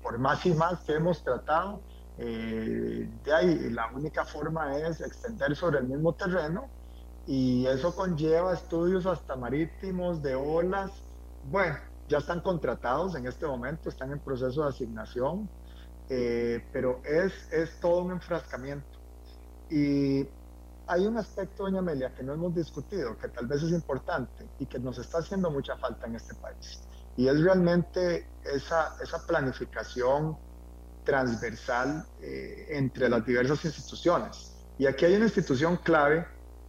por más y más que hemos tratado, eh, de ahí la única forma es extender sobre el mismo terreno y eso conlleva estudios hasta marítimos, de olas. Bueno, ya están contratados en este momento, están en proceso de asignación, eh, pero es, es todo un enfrascamiento. Y hay un aspecto, doña Amelia, que no hemos discutido, que tal vez es importante y que nos está haciendo mucha falta en este país. Y es realmente esa, esa planificación transversal eh, entre las diversas instituciones. Y aquí hay una institución clave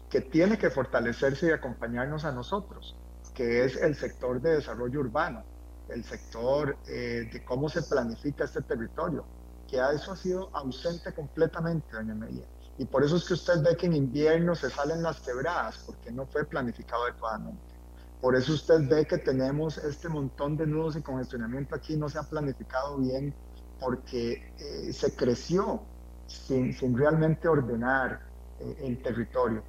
que tiene que fortalecerse y acompañarnos a nosotros, que es el sector de desarrollo urbano, el sector eh, de cómo se planifica este territorio, que a eso ha sido ausente completamente, doña Amelia. Y por eso es que usted ve que en invierno se salen las quebradas, porque no fue planificado adecuadamente. Por eso usted ve que tenemos este montón de nudos y congestionamiento aquí, no se ha planificado bien porque eh, se creció sin, sin realmente ordenar eh, el territorio.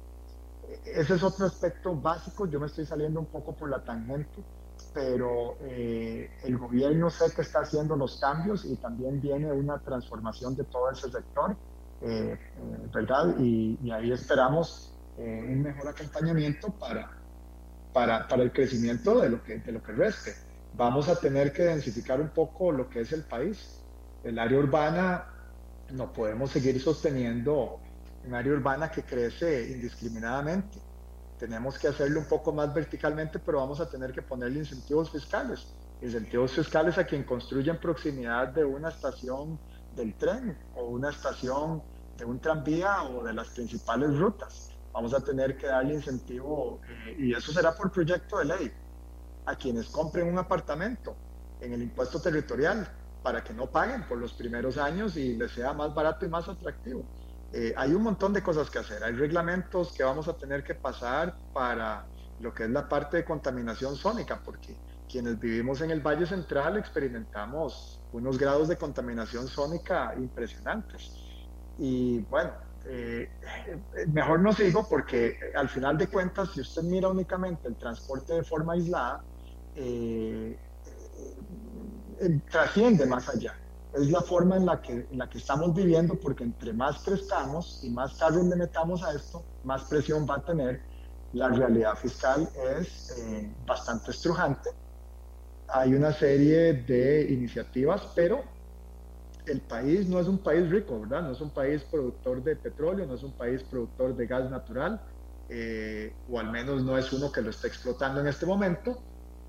Ese es otro aspecto básico, yo me estoy saliendo un poco por la tangente, pero eh, el gobierno sé que está haciendo los cambios y también viene una transformación de todo ese sector, ¿verdad? Y, y, ahí esperamos un mejor acompañamiento para, para, para, el crecimiento de lo, que, de lo que reste. Vamos a tener que densificar un poco lo que es el país el área urbana no podemos seguir sosteniendo un área urbana que crece indiscriminadamente. Tenemos que hacerlo un poco más verticalmente, pero vamos a tener que ponerle incentivos fiscales. Incentivos fiscales a quien construye en proximidad de una estación del tren o una estación de un tranvía o de las principales rutas. Vamos a tener que darle incentivo, eh, y eso será por proyecto de ley, a quienes compren un apartamento en el impuesto territorial para que no paguen por los primeros años y les sea más barato y más atractivo. Eh, hay un montón de cosas que hacer. Hay reglamentos que vamos a tener que pasar para lo que es la parte de contaminación sónica, porque quienes vivimos en el Valle Central experimentamos unos grados de contaminación sónica impresionantes. Y bueno, eh, mejor no sigo porque al final de cuentas, si usted mira únicamente el transporte de forma aislada, eh, trasciende más allá. Es la forma en la, que, en la que estamos viviendo porque entre más crezcamos y más carros le metamos a esto, más presión va a tener. La realidad fiscal es eh, bastante estrujante. Hay una serie de iniciativas, pero el país no es un país rico, ¿verdad? No es un país productor de petróleo, no es un país productor de gas natural, eh, o al menos no es uno que lo está explotando en este momento,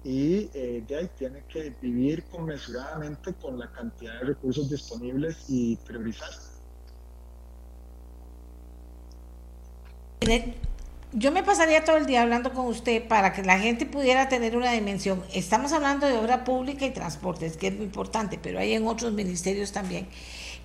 y eh, de ahí tiene que vivir conmesuradamente con la cantidad de recursos disponibles y priorizar. Yo me pasaría todo el día hablando con usted para que la gente pudiera tener una dimensión. Estamos hablando de obra pública y transportes, que es muy importante, pero hay en otros ministerios también,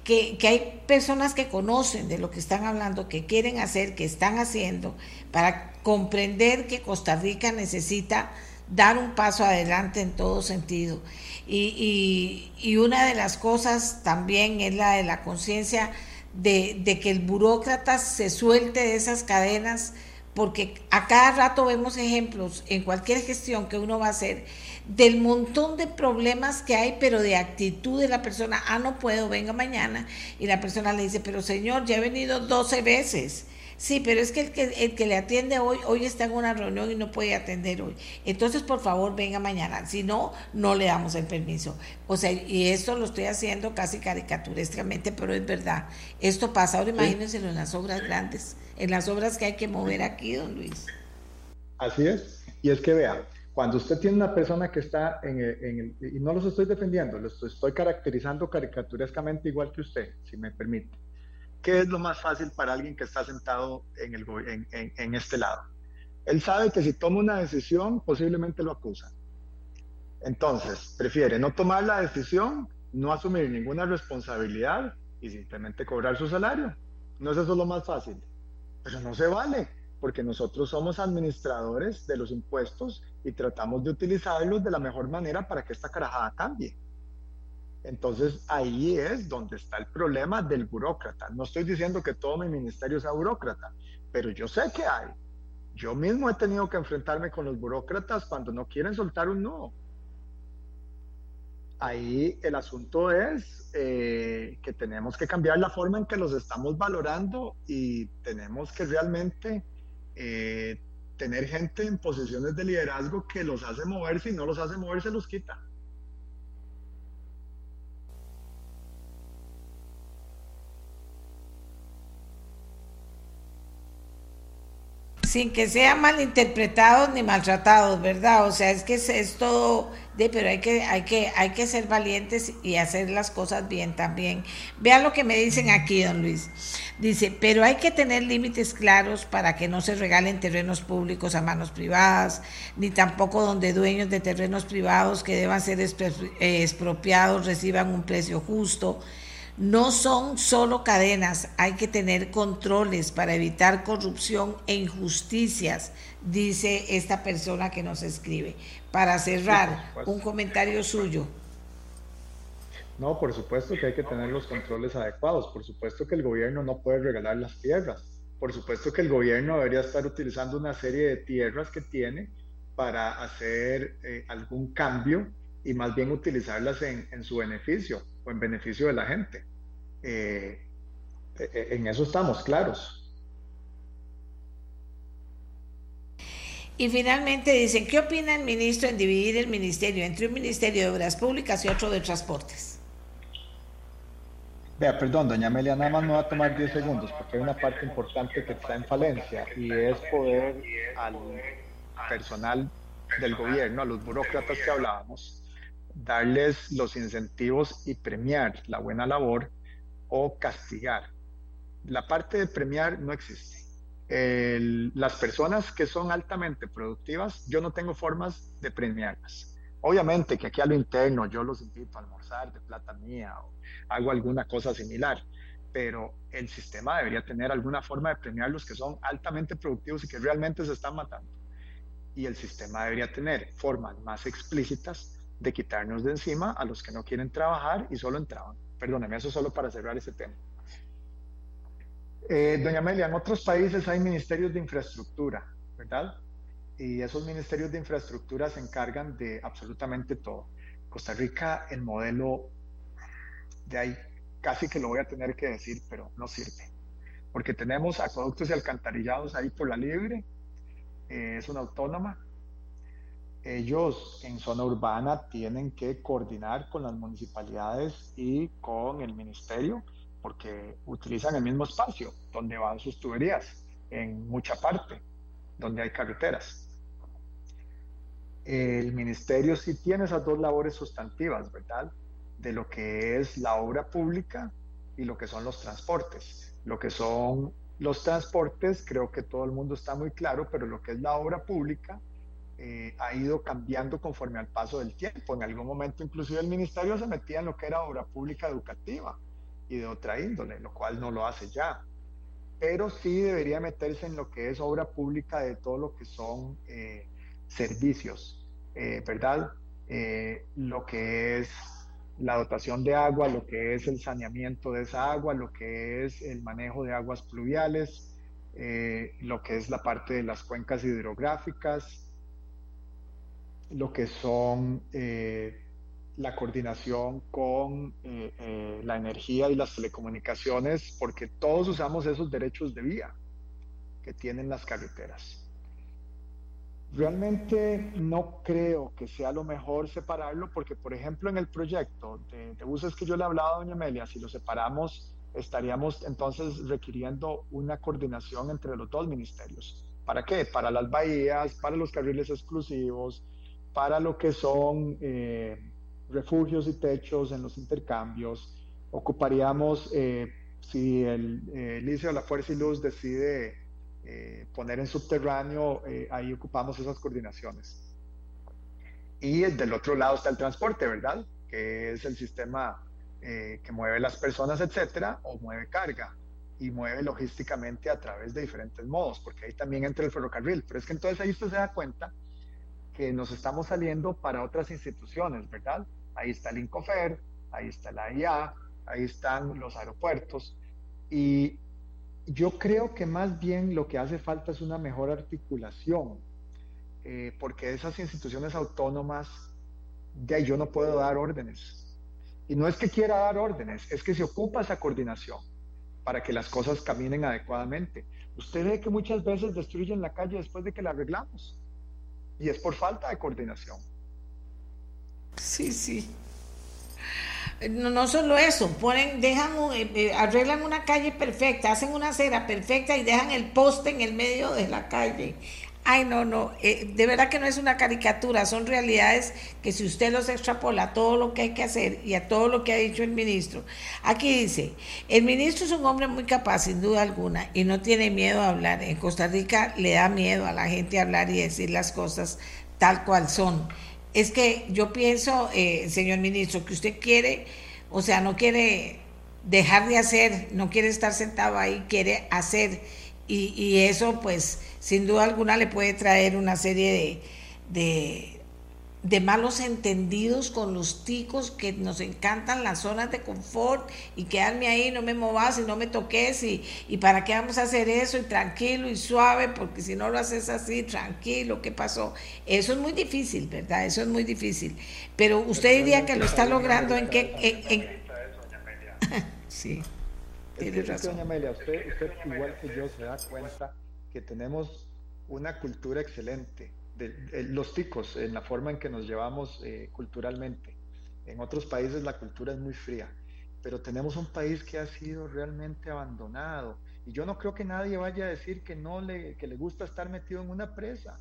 que, que hay personas que conocen de lo que están hablando, que quieren hacer, que están haciendo, para comprender que Costa Rica necesita dar un paso adelante en todo sentido. Y, una de las cosas también es la de la conciencia de, de que el burócrata se suelte de esas cadenas porque a cada rato vemos ejemplos en cualquier gestión que uno va a hacer del montón de problemas que hay, pero de actitud de la persona, ah, no puedo, venga mañana, y la persona le dice, pero señor, ya he venido 12 veces. Sí, pero es que el, que el que le atiende hoy, hoy está en una reunión y no puede atender hoy. Entonces, por favor, venga mañana. Si no, no le damos el permiso. O sea, y esto lo estoy haciendo casi caricaturescamente, pero es verdad. Esto pasa. Ahora imagínenselo en las obras grandes en las obras que hay que mover aquí, don Luis. Así es. Y es que vea, cuando usted tiene una persona que está en el, y no los estoy defendiendo, los estoy caracterizando caricaturescamente igual que usted, si me permite. ¿Qué es lo más fácil para alguien que está sentado en, este lado? Él sabe que si toma una decisión, posiblemente lo acusan. Entonces, prefiere no tomar la decisión, no asumir ninguna responsabilidad y simplemente cobrar su salario. ¿No es eso lo más fácil? Pero no se vale, porque nosotros somos administradores de los impuestos y tratamos de utilizarlos de la mejor manera para que esta carajada cambie. Entonces ahí es donde está el problema del burócrata. No estoy diciendo que todo mi ministerio sea burócrata, pero yo sé que hay. Yo mismo he tenido que enfrentarme con los burócratas cuando no quieren soltar un no ahí el asunto es eh, que tenemos que cambiar la forma en que los estamos valorando y tenemos que realmente eh, tener gente en posiciones de liderazgo que los hace moverse y no los hace moverse, los quita. Sin que sean malinterpretados ni maltratados, ¿verdad? O sea, es que es, todo de, pero hay que, hay que, hay que ser valientes y hacer las cosas bien también. Vean lo que me dicen aquí, don Luis. Dice, pero hay que tener límites claros para que no se regalen terrenos públicos a manos privadas, ni tampoco donde dueños de terrenos privados que deban ser eh, expropiados reciban un precio justo no son solo cadenas, hay que tener controles para evitar corrupción e injusticias, dice esta persona que nos escribe. Para cerrar, un comentario suyo. No, por supuesto que hay que tener los controles adecuados, por supuesto que el gobierno no puede regalar las tierras, por supuesto que el gobierno debería estar utilizando una serie de tierras que tiene para hacer eh, algún cambio y más bien utilizarlas en su beneficio o en beneficio de la gente. Eh, eh, en eso estamos claros. Y finalmente dicen, ¿qué opina el ministro en dividir el ministerio entre un ministerio de obras públicas y otro de transportes? Vea, perdón, doña Amelia, nada más me va a tomar 10 segundos porque hay una parte importante que está en falencia y es poder al personal del gobierno, a los burócratas que hablábamos, darles los incentivos y premiar la buena labor o castigar. La parte de premiar no existe. las personas que son altamente productivas, yo no tengo formas de premiarlas. Obviamente que aquí a lo interno yo los invito a almorzar de plata mía o hago alguna cosa similar, pero el sistema debería tener alguna forma de premiar los que son altamente productivos y que realmente se están matando. Y el sistema debería tener formas más explícitas de quitarnos de encima a los que no quieren trabajar y solo entraban. Perdóneme, eso solo para cerrar ese tema. Eh, doña Amelia, en otros países hay ministerios de infraestructura, ¿verdad? Y esos ministerios de infraestructura se encargan de absolutamente todo. Costa Rica, el modelo de ahí, casi que lo voy a tener que decir, pero no sirve. Porque tenemos acueductos y alcantarillados ahí por la libre, eh, es una autónoma, ellos en zona urbana tienen que coordinar con las municipalidades y con el ministerio porque utilizan el mismo espacio donde van sus tuberías en mucha parte, donde hay carreteras. El ministerio sí tiene esas dos labores sustantivas, ¿verdad? De lo que es la obra pública y lo que son los transportes. Lo que son los transportes, creo que todo el mundo está muy claro, pero lo que es la obra pública eh, ha ido cambiando conforme al paso del tiempo. En algún momento inclusive el ministerio se metía en lo que era obra pública educativa y de otra índole, lo cual no lo hace ya. Pero sí debería meterse en lo que es obra pública de todo lo que son eh, servicios, eh, ¿verdad? lo que es la dotación de agua, lo que es el saneamiento de esa agua, lo que es el manejo de aguas pluviales, lo que es la parte de las cuencas hidrográficas, lo que son eh, la coordinación con eh, eh, la energía y las telecomunicaciones, porque todos usamos esos derechos de vía que tienen las carreteras. Realmente no creo que sea lo mejor separarlo, porque por ejemplo en el proyecto de, de buses que yo le hablaba a doña Amelia, si lo separamos, estaríamos entonces requiriendo una coordinación entre los dos ministerios. ¿Para qué? Para las bahías, para los carriles exclusivos, para lo que son eh, refugios y techos en los intercambios. Ocuparíamos, eh, si el, eh, Liceo de la Fuerza y Luz decide poner en subterráneo, ahí ocupamos esas coordinaciones. Y del otro lado está el transporte, ¿verdad? Que es el sistema que mueve las personas, etcétera, o mueve carga y mueve logísticamente a través de diferentes modos, porque ahí también entra el ferrocarril. Pero es que entonces ahí usted se da cuenta que nos estamos saliendo para otras instituciones, ¿verdad? Ahí está el INCOFER, ahí está la IA, ahí están los aeropuertos. Y yo creo que más bien lo que hace falta es una mejor articulación, eh, porque esas instituciones autónomas, ahí yo no puedo dar órdenes. Y no es que quiera dar órdenes, es que se ocupa esa coordinación para que las cosas caminen adecuadamente. Usted ve que muchas veces destruyen la calle después de que la arreglamos y es por falta de coordinación. Sí, sí. No, no solo eso, ponen, dejan, eh, eh, arreglan una calle perfecta, hacen una acera perfecta y dejan el poste en el medio de la calle. Ay, no, no, eh, de verdad que no es una caricatura, son realidades que si usted los extrapola a todo lo que hay que hacer y a todo lo que ha dicho el ministro. Aquí dice, el ministro es un hombre muy capaz, sin duda alguna, y no tiene miedo a hablar. En Costa Rica le da miedo a la gente hablar y decir las cosas tal cual son. Es que yo pienso, eh, señor ministro, que usted quiere, o sea, no quiere dejar de hacer, no quiere estar sentado ahí, quiere hacer y, eso pues sin duda alguna le puede traer una serie de, de, malos entendidos con los ticos que nos encantan las zonas de confort y quedarme ahí, no me movas y no me toques y, y para qué vamos a hacer eso y tranquilo y suave, porque si no lo haces así, tranquilo, ¿qué pasó? Eso es muy difícil, ¿verdad? Eso es muy difícil. Pero usted diría que lo está logrando en qué... [LAUGHS] sí. Tiene razón. Doña Amelia, usted, usted igual que yo se da cuenta que tenemos una cultura excelente, de, los ticos, en la forma en que nos llevamos eh, culturalmente. En otros países la cultura es muy fría, pero tenemos un país que ha sido realmente abandonado. Y yo no creo que nadie vaya a decir que no le, que le gusta estar metido en una presa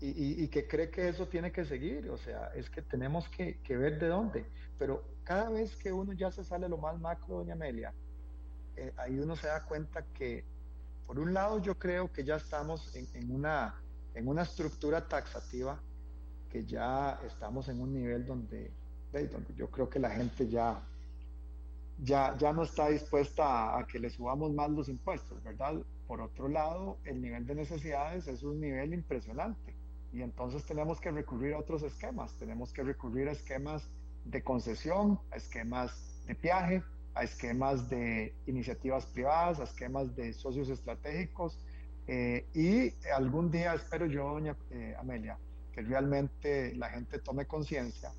y, y, que cree que eso tiene que seguir. O sea, es que tenemos que, que ver de dónde. Pero cada vez que uno ya se sale lo más macro, doña Amelia, eh, ahí uno se da cuenta que, por un lado, yo creo que ya estamos en, una, en una estructura taxativa, que ya estamos en un nivel donde, donde yo creo que la gente ya, ya, ya no está dispuesta a, que le subamos más los impuestos, ¿verdad? Por otro lado, el nivel de necesidades es un nivel impresionante y entonces tenemos que recurrir a otros esquemas, tenemos que recurrir a esquemas de concesión, a esquemas de viaje, a esquemas de iniciativas privadas, a esquemas de socios estratégicos eh, y algún día espero yo, doña eh, Amelia, que realmente la gente tome conciencia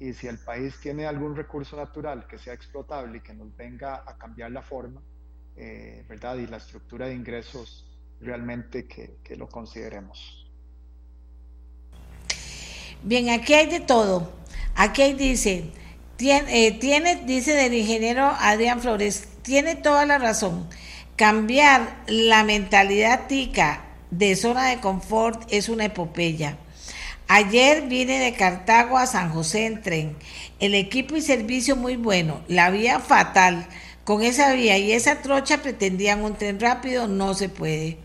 y si el país tiene algún recurso natural que sea explotable y que nos venga a cambiar la forma, eh, ¿verdad? Y la estructura de ingresos realmente que, que lo consideremos. Bien, aquí hay de todo. Aquí dice, tiene, eh, tiene, dice del ingeniero Adrián Flores, tiene toda la razón. Cambiar la mentalidad tica de zona de confort es una epopeya. Ayer vine de Cartago a San José en tren. El equipo y servicio muy bueno, la vía fatal. Con esa vía y esa trocha pretendían un tren rápido, no se puede.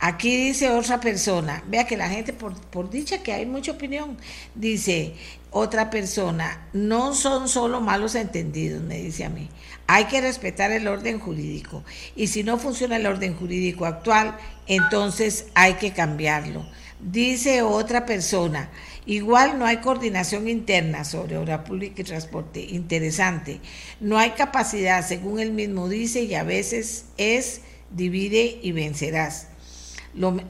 Aquí dice otra persona, vea que la gente, por, por dicha que hay mucha opinión, dice otra persona, no son solo malos entendidos, me dice a mí. Hay que respetar el orden jurídico. Y si no funciona el orden jurídico actual, entonces hay que cambiarlo. Dice otra persona, igual no hay coordinación interna sobre obra pública y transporte. Interesante. No hay capacidad, según él mismo dice, y a veces es divide y vencerás.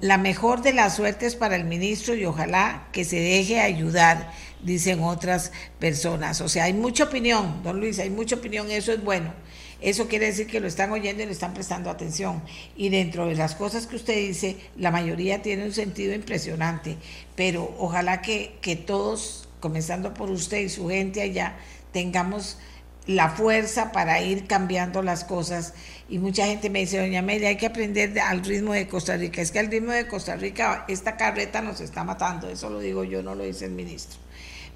la mejor de las suertes para el ministro y ojalá que se deje ayudar, dicen otras personas. O sea, hay mucha opinión, don Luis, hay mucha opinión, eso es bueno. Eso quiere decir que lo están oyendo y le están prestando atención. Y dentro de las cosas que usted dice, la mayoría tiene un sentido impresionante. Pero ojalá que, que todos, comenzando por usted y su gente allá, tengamos la fuerza para ir cambiando las cosas. Y mucha gente me dice, doña Amelia, hay que aprender al ritmo de Costa Rica. Es que al ritmo de Costa Rica esta carreta nos está matando. Eso lo digo yo, no lo dice el ministro.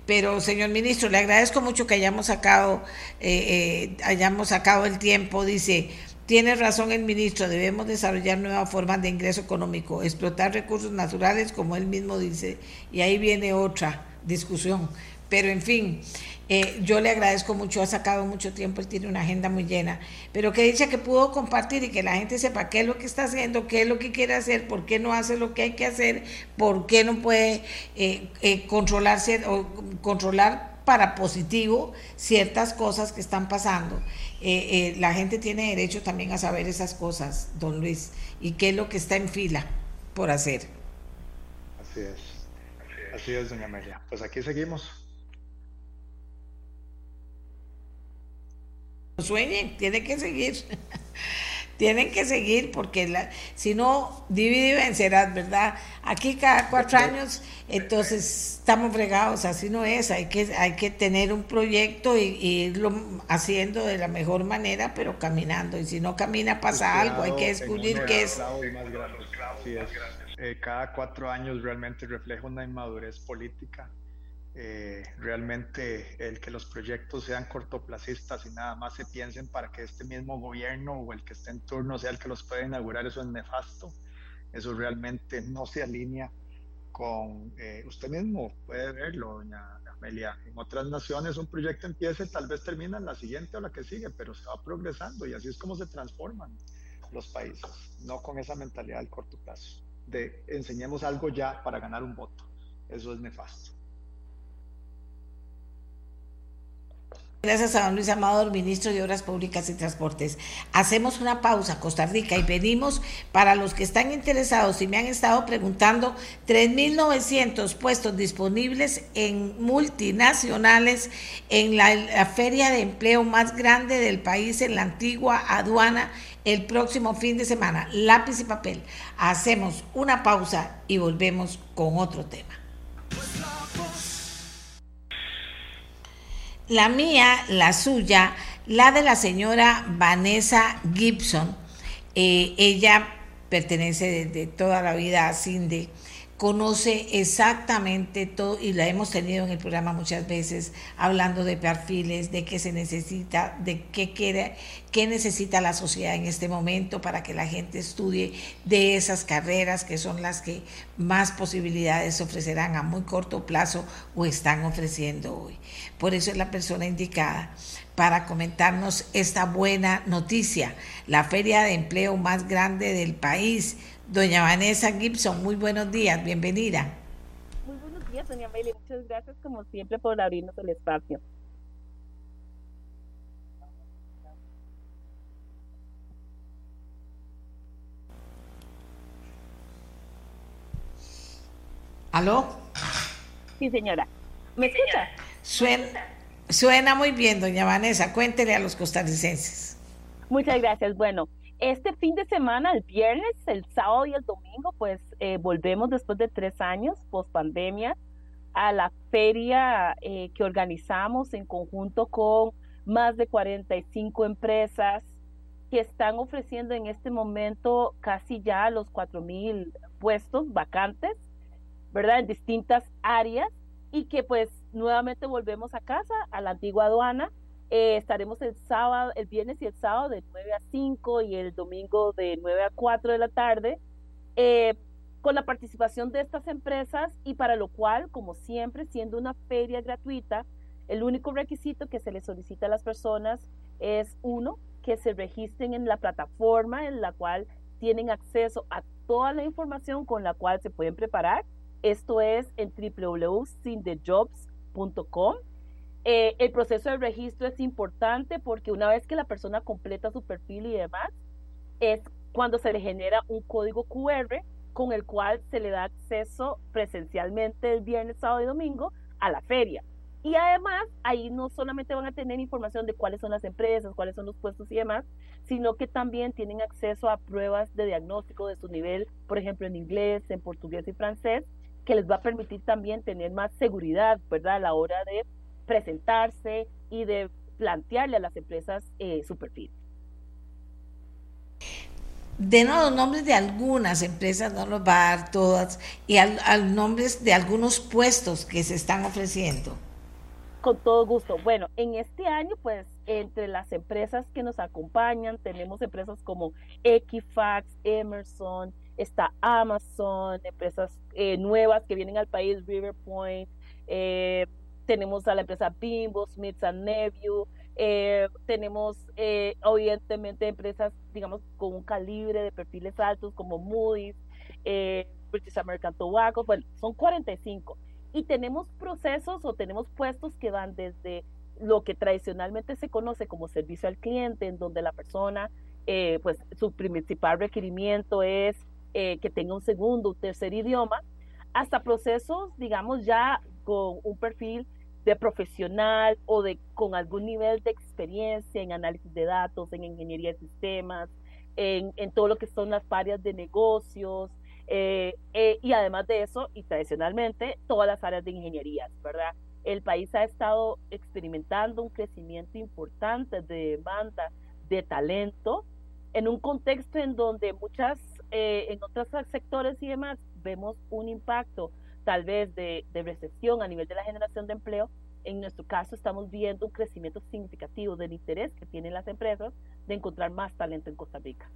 Pero, señor ministro, le agradezco mucho que hayamos sacado, eh, eh, hayamos sacado el tiempo. Dice, tiene razón el ministro, debemos desarrollar nuevas formas de ingreso económico, explotar recursos naturales, como él mismo dice. Y ahí viene otra discusión. Pero, en fin, eh, yo le agradezco mucho, ha sacado mucho tiempo, él tiene una agenda muy llena, pero que dice que pudo compartir y que la gente sepa qué es lo que está haciendo, qué es lo que quiere hacer, por qué no hace lo que hay que hacer, por qué no puede eh, eh, controlarse o controlar para positivo ciertas cosas que están pasando. la gente tiene derecho también a saber esas cosas, don Luis, y qué es lo que está en fila por hacer. Así es, así es, doña Amelia. Pues aquí seguimos sueñen, tienen que seguir. [LAUGHS] tienen que seguir porque la, si no, divide y vencerás, ¿verdad? Aquí cada cuatro años, entonces estamos fregados, así no es, hay que, hay que tener un proyecto y, irlo haciendo de la mejor manera, pero caminando, y si no camina pasa algo, hay que descubrir qué es. Eh, cada cuatro años realmente refleja una inmadurez política eh, realmente el que los proyectos sean cortoplacistas y nada más se piensen para que este mismo gobierno o el que esté en turno sea el que los pueda inaugurar, eso es nefasto. Eso realmente no se alinea con, eh, usted mismo puede verlo, doña Amelia, en otras naciones un proyecto empieza y tal vez termina en la siguiente o la que sigue, pero se va progresando y así es como se transforman los países, no con esa mentalidad del corto plazo, de enseñemos algo ya para ganar un voto. Eso es nefasto. Gracias a don Luis Amador, ministro de Obras Públicas y Transportes. Hacemos una pausa, Costa Rica, y venimos para los que están interesados y me han estado preguntando, 3.900 puestos disponibles en multinacionales en la, feria de empleo más grande del país, en la antigua aduana, el próximo fin de semana. Lápiz y papel. Hacemos una pausa y volvemos con otro tema. La mía, la suya, la de la señora Vanessa Gibson. Eh, ella pertenece desde toda la vida a CINDE conoce exactamente todo y la hemos tenido en el programa muchas veces hablando de perfiles, de qué se necesita, de qué quiere, qué necesita la sociedad en este momento para que la gente estudie de esas carreras que son las que más posibilidades ofrecerán a muy corto plazo o están ofreciendo hoy. Por eso es la persona indicada para comentarnos esta buena noticia, la feria de empleo más grande del país Doña Vanessa Gibson, muy buenos días, bienvenida. Muy buenos días, doña Amelia, muchas gracias como siempre por abrirnos el espacio. ¿Aló? Sí, señora. ¿Me escucha? Suena, suena muy bien, doña Vanessa. Cuéntele a los costarricenses. Muchas gracias. Bueno, este fin de semana, el viernes, el sábado y el domingo, pues eh, volvemos después de tres años post pandemia a la feria eh, que organizamos en conjunto con más de 45 empresas que están ofreciendo en este momento casi ya los 4.000 puestos vacantes, ¿verdad? En distintas áreas y que pues nuevamente volvemos a casa, a la antigua aduana. Eh, estaremos el sábado, el viernes y el sábado de 9 a 5 y el domingo de 9 a 4 de la tarde. Eh, con la participación de estas empresas y para lo cual, como siempre, siendo una feria gratuita, el único requisito que se le solicita a las personas es uno, que se registren en la plataforma en la cual tienen acceso a toda la información con la cual se pueden preparar. Esto es en www.sindejobs.com. Eh, el proceso de registro es importante porque una vez que la persona completa su perfil y demás, es cuando se le genera un código QR con el cual se le da acceso presencialmente el viernes, sábado y domingo a la feria. Y además, ahí no solamente van a tener información de cuáles son las empresas, cuáles son los puestos y demás, sino que también tienen acceso a pruebas de diagnóstico de su nivel, por ejemplo, en inglés, en portugués y francés, que les va a permitir también tener más seguridad, ¿verdad?, a la hora de presentarse y de plantearle a las empresas eh, su perfil. Denos los nombres de algunas empresas, no los va a dar todas, y al, nombres de algunos puestos que se están ofreciendo. Con todo gusto. Bueno, en este año, pues, entre las empresas que nos acompañan, tenemos empresas como Equifax, Emerson, está Amazon, empresas eh, nuevas que vienen al país, Riverpoint, eh, tenemos a la empresa Bimbo, Smith Nephew, eh, tenemos eh, evidentemente empresas, digamos, con un calibre de perfiles altos como Moody's, eh, British American Tobacco, bueno, son 45. Y tenemos procesos o tenemos puestos que van desde lo que tradicionalmente se conoce como servicio al cliente, en donde la persona, eh, pues su principal requerimiento es que tenga un segundo, un tercer idioma, hasta procesos, digamos, ya con un perfil de profesional o de con algún nivel de experiencia en análisis de datos, en ingeniería de sistemas, en, en todo lo que son las áreas de negocios, eh, eh, y además de eso, y tradicionalmente, todas las áreas de ingeniería, ¿verdad? El país ha estado experimentando un crecimiento importante de demanda de talento en un contexto en donde muchas, eh, en otros sectores y demás, vemos un impacto tal vez de, recesión a nivel de la generación de empleo, en nuestro caso estamos viendo un crecimiento significativo del interés que tienen las empresas de encontrar más talento en Costa Rica.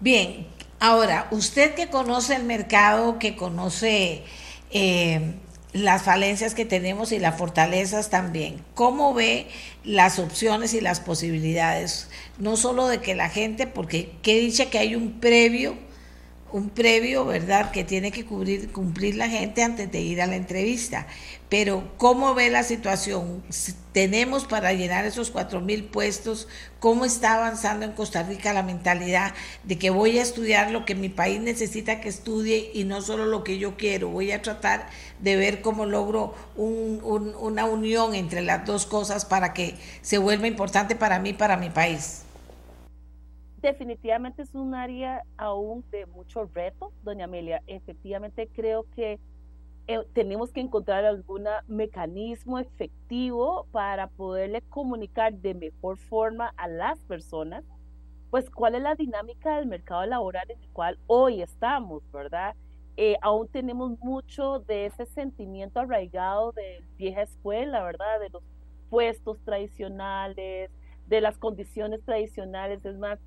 Bien, ahora, usted que conoce el mercado, que conoce eh, las falencias que tenemos y las fortalezas también, ¿cómo ve las opciones y las posibilidades? No solo de que la gente, porque qué dice que hay un previo un previo, ¿verdad?, que tiene que cubrir, cumplir la gente antes de ir a la entrevista. Pero, ¿cómo ve la situación? ¿Tenemos para llenar esos cuatro mil puestos? ¿Cómo está avanzando en Costa Rica la mentalidad de que voy a estudiar lo que mi país necesita que estudie y no solo lo que yo quiero? Voy a tratar de ver cómo logro una unión entre las dos cosas para que se vuelva importante para mí, para mi país definitivamente es un área aún de mucho reto, doña Amelia. Efectivamente creo que eh, tenemos que encontrar algún mecanismo efectivo para poderle comunicar de mejor forma a las personas, pues cuál es la dinámica del mercado laboral en el cual hoy estamos, ¿verdad? Eh, aún tenemos mucho de ese sentimiento arraigado de vieja escuela, ¿verdad? De los puestos tradicionales, de las condiciones tradicionales. Es más,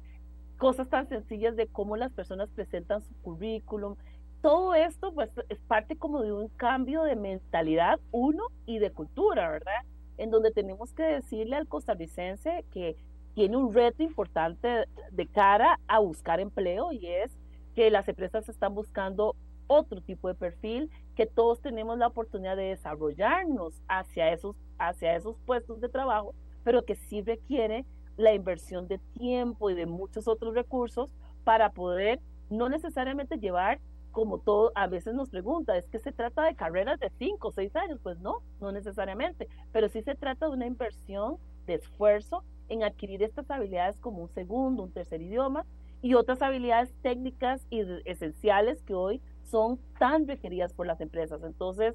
cosas tan sencillas de cómo las personas presentan su currículum. Todo esto pues es parte como de un cambio de mentalidad, uno, y de cultura, ¿verdad? En donde tenemos que decirle al costarricense que tiene un reto importante de cara a buscar empleo y es que las empresas están buscando otro tipo de perfil, que todos tenemos la oportunidad de desarrollarnos hacia esos, hacia esos puestos de trabajo, pero que sí requiere la inversión de tiempo y de muchos otros recursos para poder no necesariamente llevar como todo, a veces nos pregunta, es que se trata de carreras de 5 o 6 años, pues no, no necesariamente, pero sí se trata de una inversión de esfuerzo en adquirir estas habilidades como un segundo, un tercer idioma y otras habilidades técnicas y esenciales que hoy son tan requeridas por las empresas. Entonces,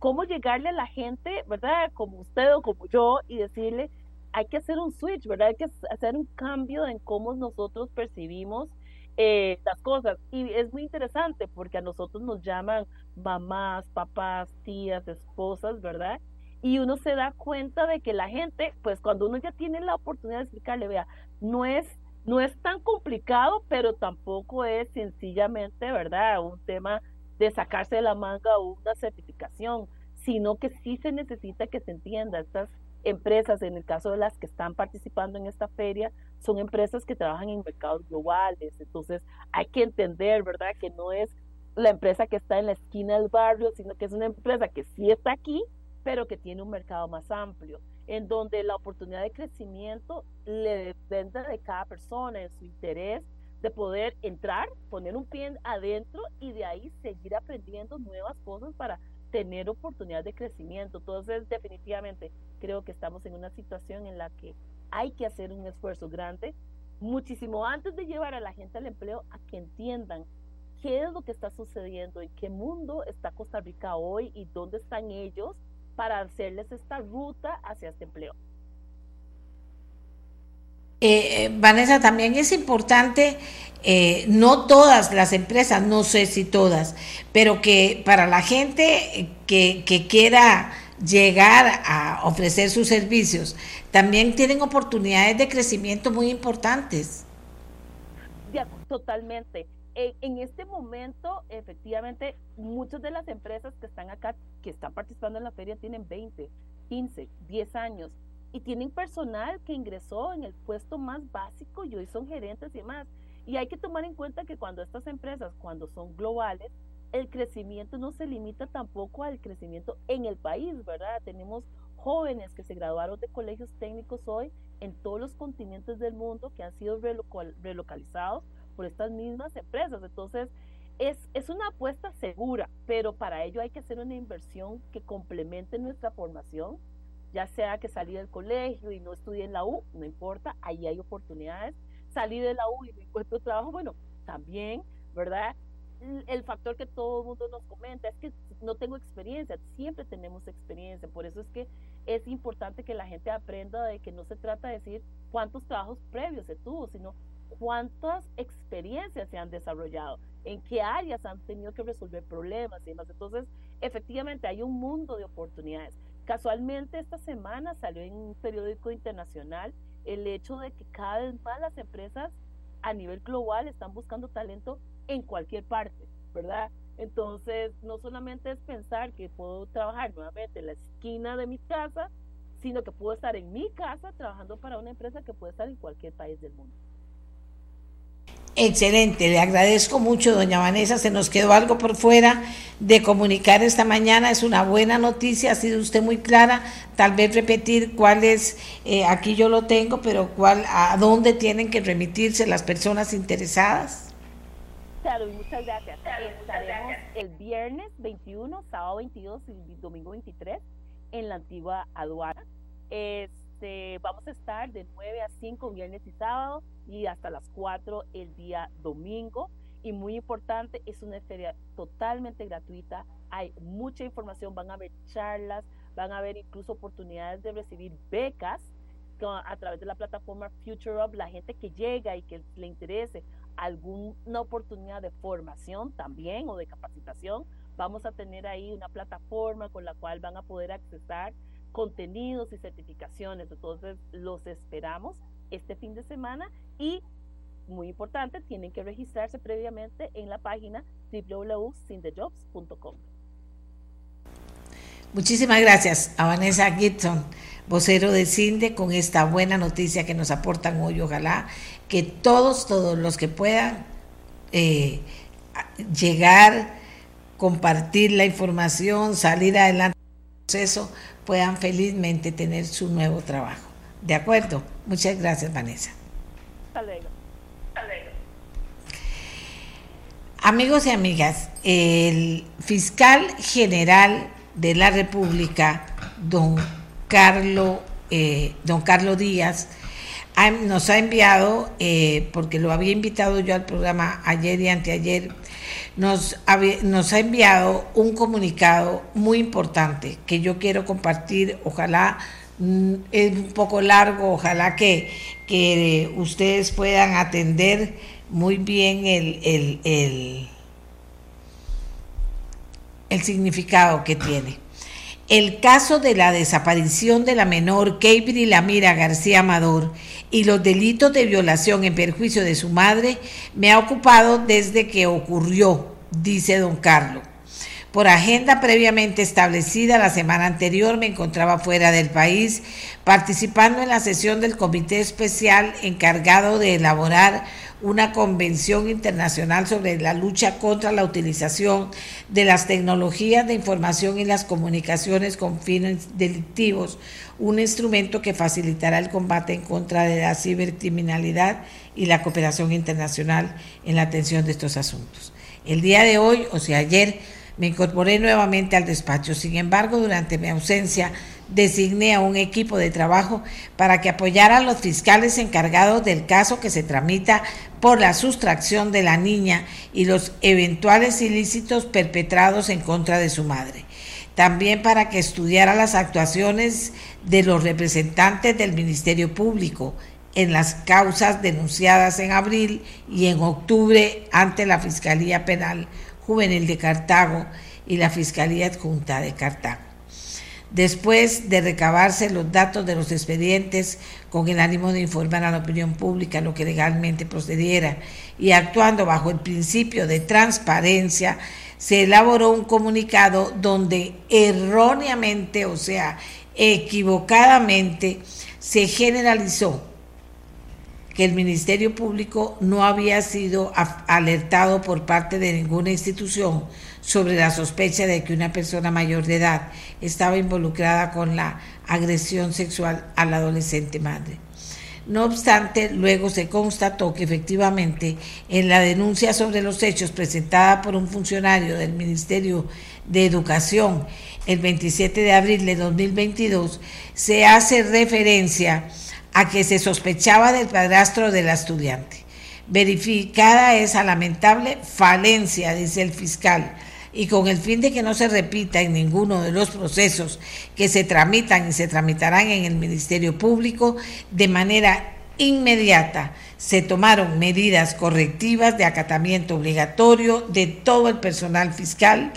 ¿cómo llegarle a la gente, verdad? Como usted o como yo, y decirle, hay que hacer un switch, ¿verdad? Hay que hacer un cambio en cómo nosotros percibimos eh, las cosas. Y es muy interesante porque a nosotros nos llaman mamás, papás, tías, esposas, ¿verdad? Y uno se da cuenta de que la gente, pues cuando uno ya tiene la oportunidad de explicarle, vea, no es no es tan complicado, pero tampoco es sencillamente, ¿verdad? Un tema de sacarse de la manga una certificación, sino que sí se necesita que se entienda. Estas empresas, en el caso de las que están participando en esta feria, son empresas que trabajan en mercados globales. Entonces hay que entender, ¿verdad? Que no es la empresa que está en la esquina del barrio, sino que es una empresa que sí está aquí, pero que tiene un mercado más amplio en donde la oportunidad de crecimiento le depende de cada persona, en su interés de poder entrar, poner un pie adentro y de ahí seguir aprendiendo nuevas cosas para tener oportunidad de crecimiento. Entonces, definitivamente, creo que estamos en una situación en la que hay que hacer un esfuerzo grande, muchísimo antes de llevar a la gente al empleo, a que entiendan qué es lo que está sucediendo, en qué mundo está Costa Rica hoy y dónde están ellos para hacerles esta ruta hacia este empleo. Eh, eh, Vanessa, también es importante, eh, no todas las empresas, no sé si todas, pero que para la gente que, que quiera llegar a ofrecer sus servicios, también tienen oportunidades de crecimiento muy importantes. totalmente en este momento, efectivamente, muchas de las empresas que están acá, que están participando en la feria, tienen 20, 15, 10 años y tienen personal que ingresó en el puesto más básico y hoy son gerentes y demás. Y hay que tomar en cuenta que cuando estas empresas, cuando son globales, el crecimiento no se limita tampoco al crecimiento en el país, ¿verdad? Tenemos jóvenes que se graduaron de colegios técnicos hoy en todos los continentes del mundo que han sido relocalizados por estas mismas empresas. Entonces, es, es una apuesta segura, pero para ello hay que hacer una inversión que complemente nuestra formación, ya sea que salí del colegio y no estudié en la U, no importa, ahí hay oportunidades. Salí de la U y no encuentro trabajo, bueno, también, ¿verdad? El factor que todo el mundo nos comenta es que no tengo experiencia, siempre tenemos experiencia, por eso es que es importante que la gente aprenda de que no se trata de decir cuántos trabajos previos se tuvo, sino cuántas experiencias se han desarrollado, en qué áreas han tenido que resolver problemas y demás. Entonces, efectivamente, hay un mundo de oportunidades. Casualmente, esta semana salió en un periódico internacional el hecho de que cada vez más las empresas a nivel global están buscando talento en cualquier parte, ¿verdad? Entonces, no solamente es pensar que puedo trabajar nuevamente en la esquina de mi casa, sino que puedo estar en mi casa trabajando para una empresa que puede estar en cualquier país del mundo. Excelente, le agradezco mucho, doña Vanessa. Se nos quedó algo por fuera de comunicar esta mañana. Es una buena noticia, ha sido usted muy clara. Tal vez repetir cuál es, eh, aquí yo lo tengo, pero cuál, a dónde tienen que remitirse las personas interesadas. Claro, muchas gracias. Estaremos el viernes 21, sábado 22 y domingo 23 en la antigua aduana. Es este, vamos a estar de 9 a 5 viernes y sábado y hasta las 4 el día domingo. Y muy importante, es una feria totalmente gratuita. Hay mucha información, van a haber charlas, van a haber incluso oportunidades de recibir becas a través de la plataforma Future Up. La gente que llega y que le interese alguna oportunidad de formación también o de capacitación, vamos a tener ahí una plataforma con la cual van a poder accesar contenidos y certificaciones. Entonces, los esperamos este fin de semana y, muy importante, tienen que registrarse previamente en la página www.sindejobs.com. Muchísimas gracias a Vanessa Gibson, vocero de CINDE, con esta buena noticia que nos aportan hoy. Ojalá que todos, todos los que puedan eh, llegar, compartir la información, salir adelante el proceso, puedan felizmente tener su nuevo trabajo. ¿De acuerdo? Muchas gracias, Vanessa. Hasta luego. Amigos y amigas, el fiscal general de la República, don Carlos, eh, don Carlos Díaz, nos ha enviado, eh, porque lo había invitado yo al programa ayer y anteayer, nos, nos ha enviado un comunicado muy importante que yo quiero compartir. Ojalá mm, es un poco largo, ojalá que, que ustedes puedan atender muy bien el, el, el significado que tiene. El caso de la desaparición de la menor Keibri Lamira García Amador y los delitos de violación en perjuicio de su madre me ha ocupado desde que ocurrió, dice don Carlos. Por agenda previamente establecida la semana anterior me encontraba fuera del país participando en la sesión del Comité Especial encargado de elaborar una convención internacional sobre la lucha contra la utilización de las tecnologías de información y las comunicaciones con fines delictivos, un instrumento que facilitará el combate en contra de la cibercriminalidad y la cooperación internacional en la atención de estos asuntos. El día de hoy, o sea, ayer, me incorporé nuevamente al despacho. Sin embargo, durante mi ausencia, designé a un equipo de trabajo para que apoyara a los fiscales encargados del caso que se tramita por la sustracción de la niña y los eventuales ilícitos perpetrados en contra de su madre. También para que estudiara las actuaciones de los representantes del Ministerio Público en las causas denunciadas en abril y en octubre ante la Fiscalía Penal Juvenil de Cartago y la Fiscalía Adjunta de Cartago después de recabarse los datos de los expedientes con el ánimo de informar a la opinión pública lo que legalmente procediera. Y actuando bajo el principio de transparencia, se elaboró un comunicado donde erróneamente, o sea, equivocadamente, se generalizó que el Ministerio Público no había sido alertado por parte de ninguna institución sobre la sospecha de que una persona mayor de edad estaba involucrada con la agresión sexual a la adolescente madre. No obstante, luego se constató que efectivamente en la denuncia sobre los hechos presentada por un funcionario del Ministerio de Educación el 27 de abril de 2022 se hace referencia a que se sospechaba del padrastro de la estudiante. Verificada esa lamentable falencia, dice el fiscal, y con el fin de que no se repita en ninguno de los procesos que se tramitan y se tramitarán en el Ministerio Público, de manera inmediata se tomaron medidas correctivas de acatamiento obligatorio de todo el personal fiscal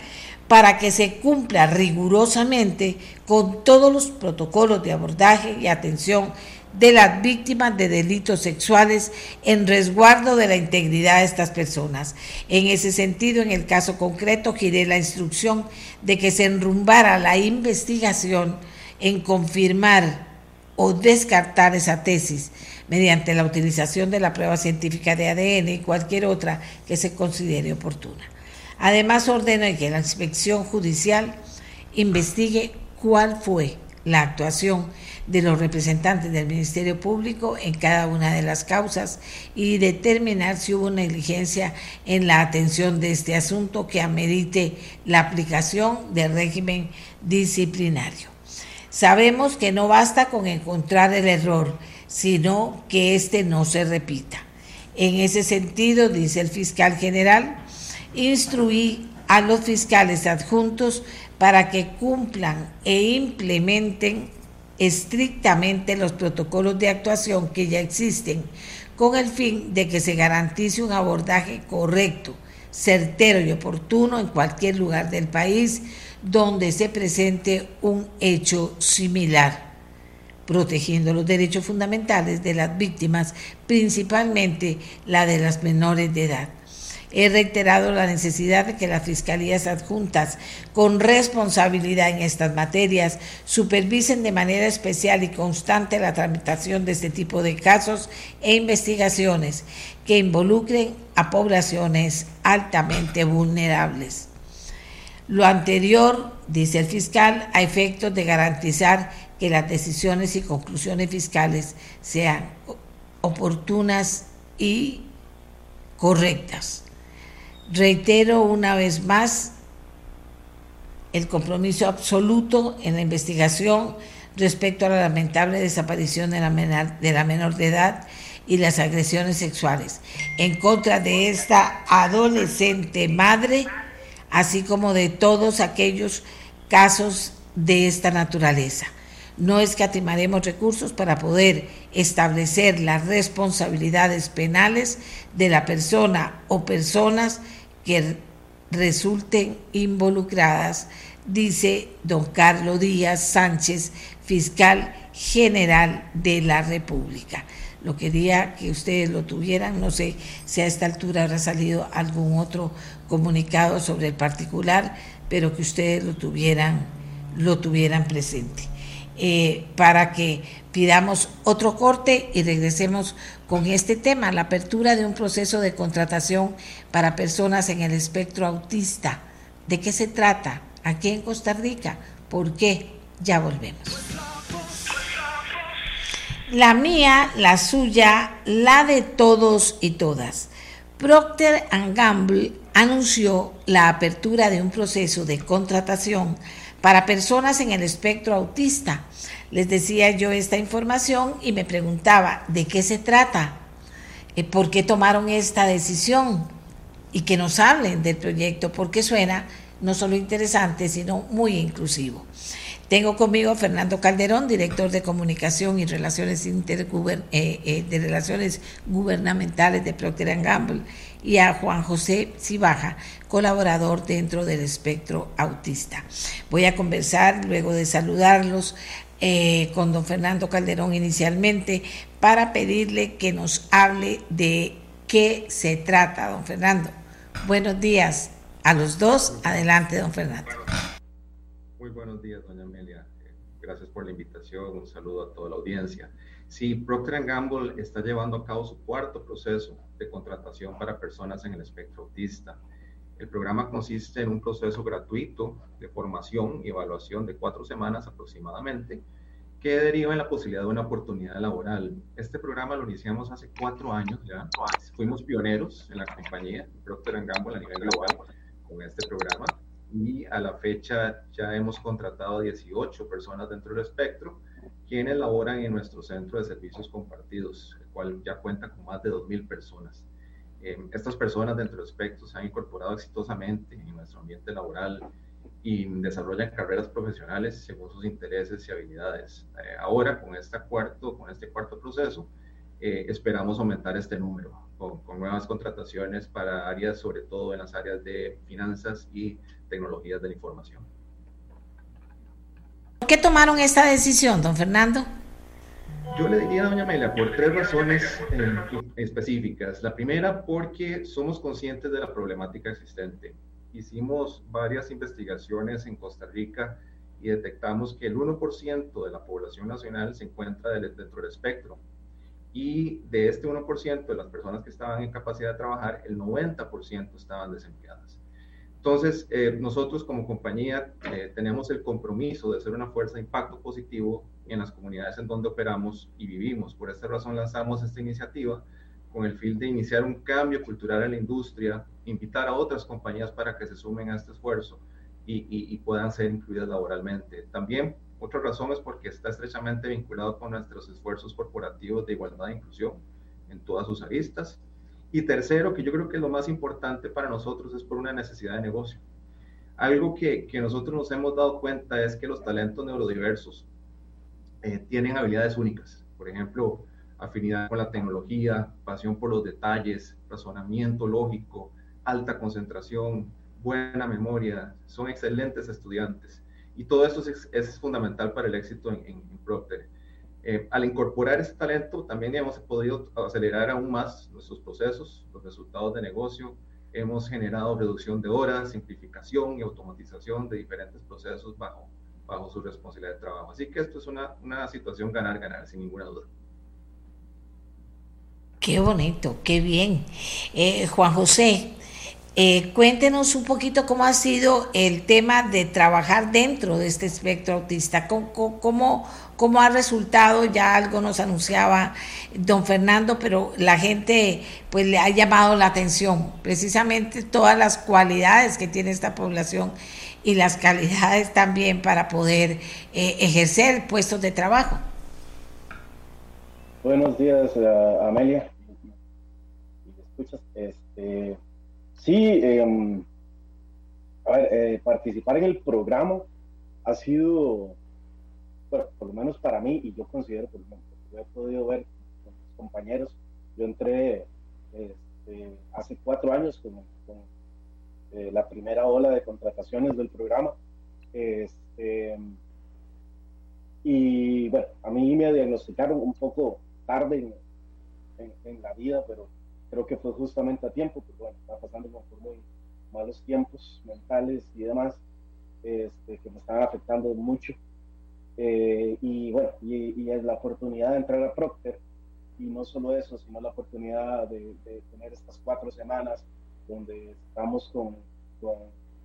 para que se cumpla rigurosamente con todos los protocolos de abordaje y atención de las víctimas de delitos sexuales en resguardo de la integridad de estas personas. En ese sentido, en el caso concreto, giré la instrucción de que se enrumbara la investigación en confirmar o descartar esa tesis mediante la utilización de la prueba científica de ADN y cualquier otra que se considere oportuna. Además, ordeno que la inspección judicial investigue cuál fue la actuación de los representantes del Ministerio Público en cada una de las causas y determinar si hubo negligencia en la atención de este asunto que amerite la aplicación del régimen disciplinario. Sabemos que no basta con encontrar el error, sino que éste no se repita. En ese sentido, dice el fiscal general, instruí a los fiscales adjuntos para que cumplan e implementen estrictamente los protocolos de actuación que ya existen con el fin de que se garantice un abordaje correcto, certero y oportuno en cualquier lugar del país donde se presente un hecho similar, protegiendo los derechos fundamentales de las víctimas, principalmente la de las menores de edad. He reiterado la necesidad de que las fiscalías adjuntas con responsabilidad en estas materias supervisen de manera especial y constante la tramitación de este tipo de casos e investigaciones que involucren a poblaciones altamente vulnerables. Lo anterior, dice el fiscal, a efectos de garantizar que las decisiones y conclusiones fiscales sean oportunas y correctas. Reitero una vez más el compromiso absoluto en la investigación, respecto a la lamentable desaparición de la, menor, de la menor de edad y las agresiones sexuales en contra de esta adolescente madre, así como de todos aquellos casos de esta naturaleza. No escatimaremos recursos para poder establecer las responsabilidades penales de la persona o personas que resulten involucradas, dice don Carlos Díaz Sánchez, fiscal general de la República. Lo quería que ustedes lo tuvieran, no sé si a esta altura habrá salido algún otro comunicado sobre el particular, pero que ustedes lo tuvieran, lo tuvieran presente. Eh, para que pidamos otro corte y regresemos con este tema, la apertura de un proceso de contratación para personas en el espectro autista. ¿De qué se trata? Aquí en Costa Rica. ¿Por qué? Ya volvemos. La mía, la suya, la de todos y todas. Procter Gamble anunció la apertura de un proceso de contratación para personas en el espectro autista. Les decía yo esta información y me preguntaba, ¿de qué se trata? Eh, ¿Por qué tomaron esta decisión? Y que nos hablen del proyecto, porque suena no solo interesante, sino muy inclusivo. Tengo conmigo a Fernando Calderón, director de Comunicación y Relaciones, eh, eh, de Relaciones Gubernamentales de Procter Gamble, y a Juan José Cibaja, colaborador dentro del espectro autista. Voy a conversar luego de saludarlos eh, con don Fernando Calderón inicialmente para pedirle que nos hable de qué se trata, don Fernando. Buenos días a los dos. Adelante, don Fernando. Muy buenos días, doña Amelia. Gracias por la invitación. Un saludo a toda la audiencia. Sí, Procter Gamble está llevando a cabo su cuarto proceso de contratación para personas en el espectro autista. El programa consiste en un proceso gratuito de formación y evaluación de cuatro semanas aproximadamente, que deriva en la posibilidad de una oportunidad laboral. Este programa lo iniciamos hace cuatro años ya. Fuimos pioneros en la compañía Procter Gamble a nivel global con este programa y a la fecha ya hemos contratado 18 personas dentro del espectro quienes laboran en nuestro centro de servicios compartidos, el cual ya cuenta con más de 2.000 personas. Eh, estas personas dentro del espectro se han incorporado exitosamente en nuestro ambiente laboral y desarrollan carreras profesionales según sus intereses y habilidades. Eh, ahora, con, esta cuarto, con este cuarto proceso, eh, esperamos aumentar este número con, con, nuevas contrataciones para áreas, sobre todo en las áreas de finanzas y tecnologías de la información. ¿Por qué tomaron esta decisión, don Fernando? Yo le diría a doña Amelia por tres razones eh, específicas. La primera, porque somos conscientes de la problemática existente. Hicimos varias investigaciones en Costa Rica y detectamos que el 1% de la población nacional se encuentra dentro del espectro. Y de este 1% de las personas que estaban en capacidad de trabajar, el 90% estaban desempleadas. Entonces, eh, nosotros como compañía eh, tenemos el compromiso de ser una fuerza de impacto positivo en las comunidades en donde operamos y vivimos. Por esta razón lanzamos esta iniciativa con el fin de iniciar un cambio cultural en la industria, invitar a otras compañías para que se sumen a este esfuerzo y, y puedan ser incluidas laboralmente. También otra razón es porque está estrechamente vinculado con nuestros esfuerzos corporativos de igualdad e inclusión en todas sus aristas y tercero, que yo creo que lo más importante para nosotros es por una necesidad de negocio. Algo que, que nosotros nos hemos dado cuenta es que los talentos neurodiversos eh, tienen habilidades únicas. Por ejemplo, afinidad con la tecnología, pasión por los detalles, razonamiento lógico, alta concentración, buena memoria, son excelentes estudiantes. Y todo esto es, es fundamental para el éxito en, en Procter. Eh, al incorporar ese talento, también hemos podido acelerar aún más nuestros procesos, los resultados de negocio. Hemos generado reducción de horas, simplificación y automatización de diferentes procesos bajo, bajo su responsabilidad de trabajo. Así que esto es una, una situación ganar-ganar, sin ninguna duda. Qué bonito, qué bien. Eh, Juan José, eh, cuéntenos un poquito cómo ha sido el tema de trabajar dentro de este espectro autista, cómo, cómo, cómo ha resultado, ya algo nos anunciaba don Fernando, pero la gente pues le ha llamado la atención, precisamente todas las cualidades que tiene esta población y las calidades también para poder eh, ejercer puestos de trabajo. Buenos días, Amelia. escuchas? Este, sí, em, a ver, eh, participar en el programa ha sido, bueno, por lo menos para mí, y yo considero, por lo menos, yo he podido ver con mis compañeros, yo entré este, hace cuatro años con, eh, la primera ola de contrataciones del programa. Este, y bueno, a mí me diagnosticaron un poco tarde en, la vida, pero creo que fue justamente a tiempo, porque bueno, estaba pasando por muy malos tiempos mentales y demás, este, que me estaban afectando mucho. Eh, y bueno, y, es la oportunidad de entrar a Procter, y no solo eso, sino la oportunidad de, tener estas cuatro semanas donde estamos con, con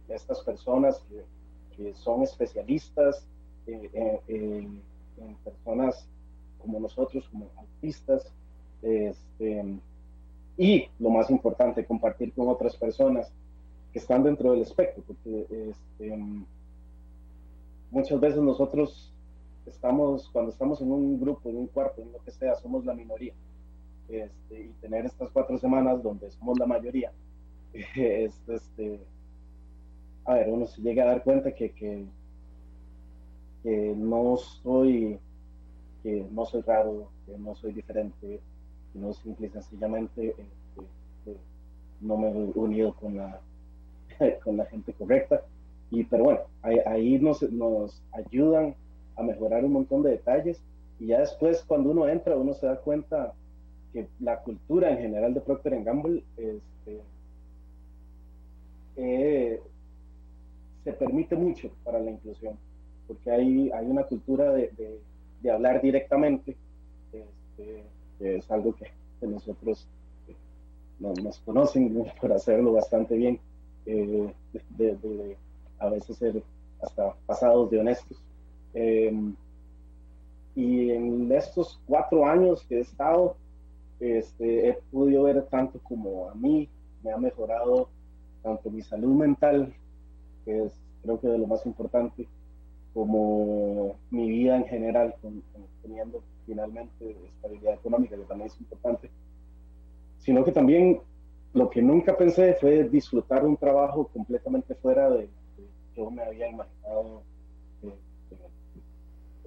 estas personas que, que son especialistas eh, eh, en personas como nosotros, como artistas, este, y lo más importante, compartir con otras personas que están dentro del espectro, porque este, muchas veces nosotros estamos, cuando estamos en un grupo, en un cuarto, en lo que sea, somos la minoría. Este, y tener estas cuatro semanas donde somos la mayoría, [LAUGHS] es, este, a ver, uno se llega a dar cuenta que, que, que no soy que no soy raro, que no soy diferente, no simple y sencillamente este, no me he unido con la, [LAUGHS] con la gente correcta. Y, pero bueno, ahí, nos, nos ayudan a mejorar un montón de detalles y ya después cuando uno entra uno se da cuenta que la cultura en general de Procter Gamble este, eh, se permite mucho para la inclusión porque hay, hay una cultura de, de hablar directamente, este, es algo que, [LAUGHS] nosotros eh, nos conocen [LAUGHS] por hacerlo bastante bien, eh, de, a veces ser hasta pasados de honestos. Em, y en estos cuatro años que he estado, este, he podido ver tanto como a mí me ha mejorado tanto mi salud mental, que es creo que de lo más importante, como mi vida en general, teniendo finalmente estabilidad económica, que también es importante, sino que también lo que nunca pensé fue disfrutar un trabajo completamente fuera de, que yo me había imaginado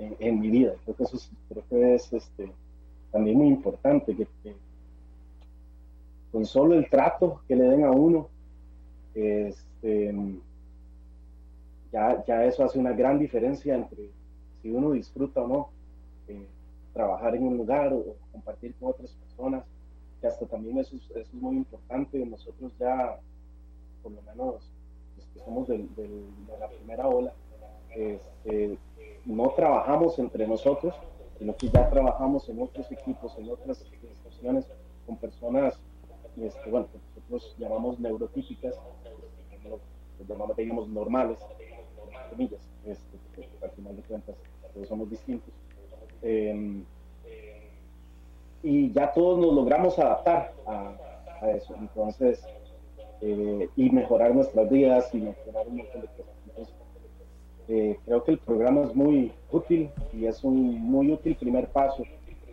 eh, en, mi vida. Creo que eso es, creo que es este, también muy importante, que, con solo el trato que le den a uno, este, ya, ya eso hace una gran diferencia entre si uno disfruta o no eh, trabajar en un lugar o, compartir con otras personas, que hasta también eso es, eso es muy importante. Nosotros ya, por lo menos somos de la primera ola, este, no trabajamos entre nosotros, sino que ya trabajamos en otros equipos, en otras estaciones, con personas, este, bueno, que nosotros llamamos neurotípicas, que llamamos, digamos, normales, comillas, este, al final de cuentas todos somos distintos. Em, y ya todos nos logramos adaptar a, eso, entonces, eh, y mejorar nuestras vidas y mejorar un montón de cosas. Eh, creo que el programa es muy útil y es un muy útil primer paso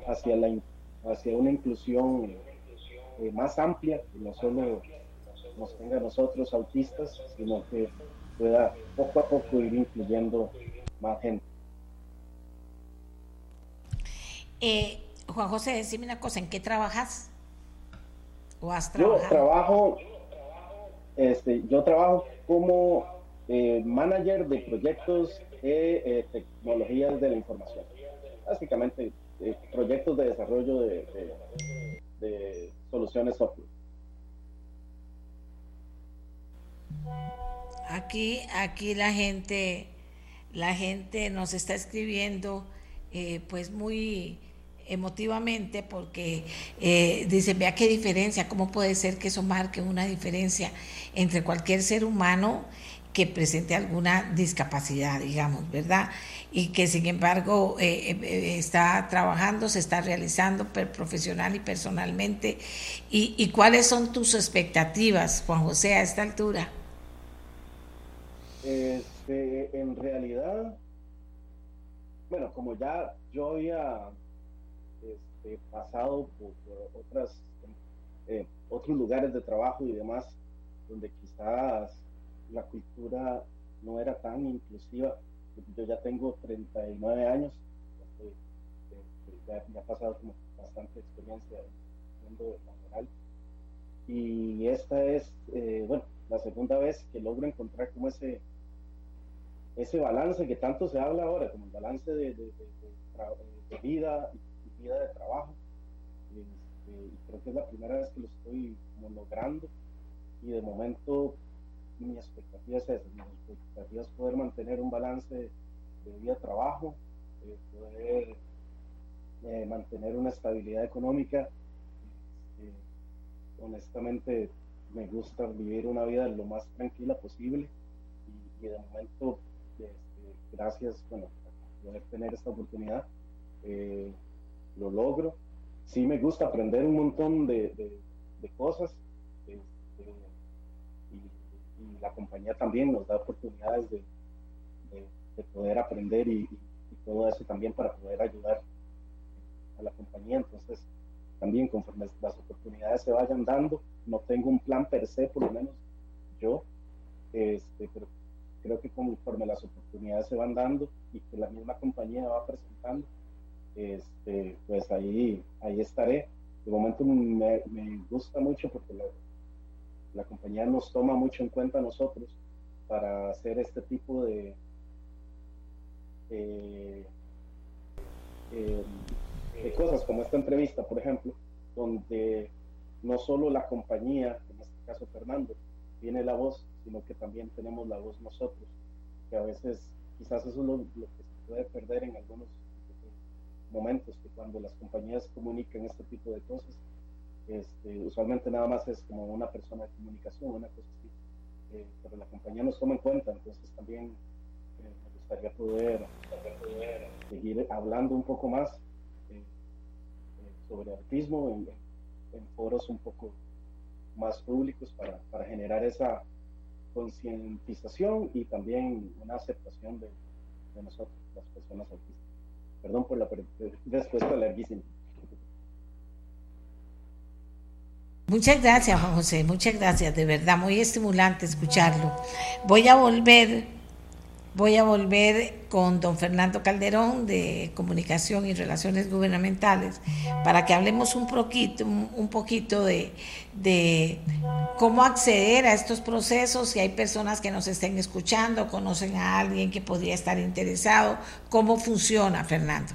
hacia, la, hacia una inclusión eh, más amplia, que no solo nos tenga nosotros autistas, sino que pueda poco a poco ir incluyendo más gente. Eh, Juan José, decime una cosa, ¿en qué trabajas? ¿O has trabajado? Yo trabajo, este, yo trabajo como eh, manager de proyectos de eh, tecnologías de la información. Básicamente, proyectos de desarrollo de, soluciones software. Aquí, aquí la gente, la gente nos está escribiendo, eh, pues muy emotivamente porque eh, dice, vea qué diferencia, cómo puede ser que eso marque una diferencia entre cualquier ser humano que presente alguna discapacidad, digamos, ¿verdad? Y que sin embargo eh, está trabajando, se está realizando profesional y personalmente. ¿Y, ¿Y cuáles son tus expectativas, Juan José, a esta altura? Este, en realidad, bueno, como ya yo había este, pasado por, otras, eh, otros lugares de trabajo y demás, donde quizás la cultura no era tan inclusiva. Yo ya tengo 39 años, ya, he pasado como bastante experiencia en el mundo laboral. Y esta es, eh, bueno, la segunda vez que logro encontrar como ese, ese balance que tanto se habla ahora, como el balance de, vida y vida de trabajo. Este, creo que es la primera vez que lo estoy como logrando y de momento mi expectativa es esa, mi expectativa es poder mantener un balance de vida-trabajo, eh, poder eh, mantener una estabilidad económica. Eh, honestamente, me gusta vivir una vida lo más tranquila posible y, de momento, este, gracias, bueno, poder tener esta oportunidad, lo logro. Sí me gusta aprender un montón de, de cosas la compañía también nos da oportunidades de, de, poder aprender y, todo eso también para poder ayudar a la compañía. Entonces, también conforme las oportunidades se vayan dando, no tengo un plan per se, por lo menos yo, este, pero creo que conforme las oportunidades se van dando y que la misma compañía va presentando, este, pues ahí, ahí estaré. De momento me, gusta mucho porque lo, la compañía nos toma mucho en cuenta nosotros para hacer este tipo de, eh, de cosas como esta entrevista, por ejemplo, donde no solo la compañía, en este caso Fernando, tiene la voz, sino que también tenemos la voz nosotros, que a veces quizás eso es lo que se puede perder en algunos momentos, que cuando las compañías comunican este tipo de cosas, este, usualmente nada más es como una persona de comunicación, una cosa así. Eh, pero la compañía nos toma en cuenta, entonces también eh, me gustaría poder, seguir hablando un poco más eh, sobre autismo en, foros un poco más públicos para, para generar esa concientización y también una aceptación de, de, nosotros, las personas autistas. Perdón por la respuesta larguísima. Muchas gracias, Juan José, muchas gracias, de verdad, muy estimulante escucharlo. Voy a volver, voy a volver con don Fernando Calderón de Comunicación y Relaciones Gubernamentales para que hablemos un poquito, un poquito de, de cómo acceder a estos procesos, si hay personas que nos estén escuchando, conocen a alguien que podría estar interesado, cómo funciona, Fernando.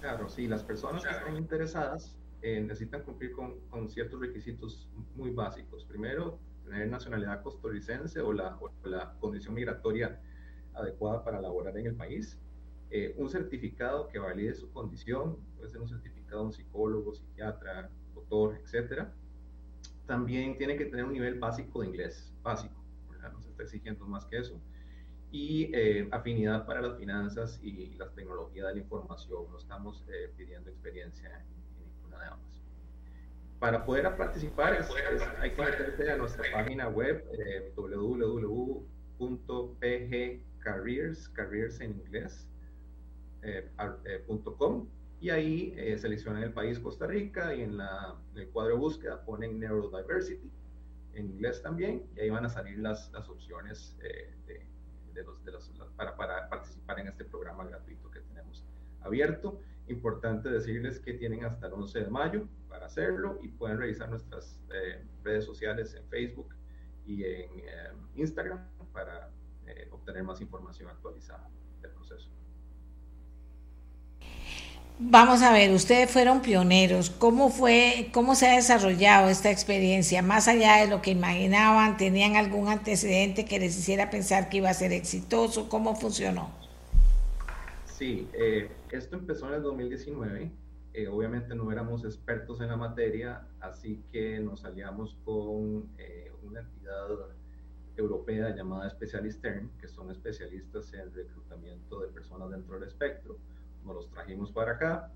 Claro, sí, las personas que estén interesadas eh, necesitan cumplir con, con, ciertos requisitos muy básicos. Primero, tener nacionalidad costarricense o la, la condición migratoria adecuada para laborar en el país. Eh, un certificado que valide su condición, puede ser un certificado de un psicólogo, psiquiatra, doctor, etc. También tiene que tener un nivel básico de inglés, básico, no se está exigiendo más que eso. Y eh, afinidad para las finanzas y la tecnología de la información, no estamos pidiendo experiencia para poder participar hay que meterse a nuestra página web eh, en eh, eh, y ahí eh, seleccionan el país Costa Rica y en, la, el cuadro de búsqueda ponen Neurodiversity en inglés también y ahí van a salir las, las opciones de, de, los, de los, para, para participar en este programa gratuito que tenemos abierto. Importante decirles que tienen hasta el 11 de mayo para hacerlo y pueden revisar nuestras eh, redes sociales en Facebook y en eh, Instagram para eh, obtener más información actualizada del proceso. Vamos a ver, ustedes fueron pioneros. ¿Cómo fue, cómo se ha desarrollado esta experiencia? Más allá de lo que imaginaban, ¿tenían algún antecedente que les hiciera pensar que iba a ser exitoso? ¿Cómo funcionó? Sí, eh, esto empezó en el 2019. Eh, obviamente no éramos expertos en la materia, así que nos aliamos con eh, una entidad europea llamada Specialistern, que son especialistas en reclutamiento de personas dentro del espectro. Nos los trajimos para acá,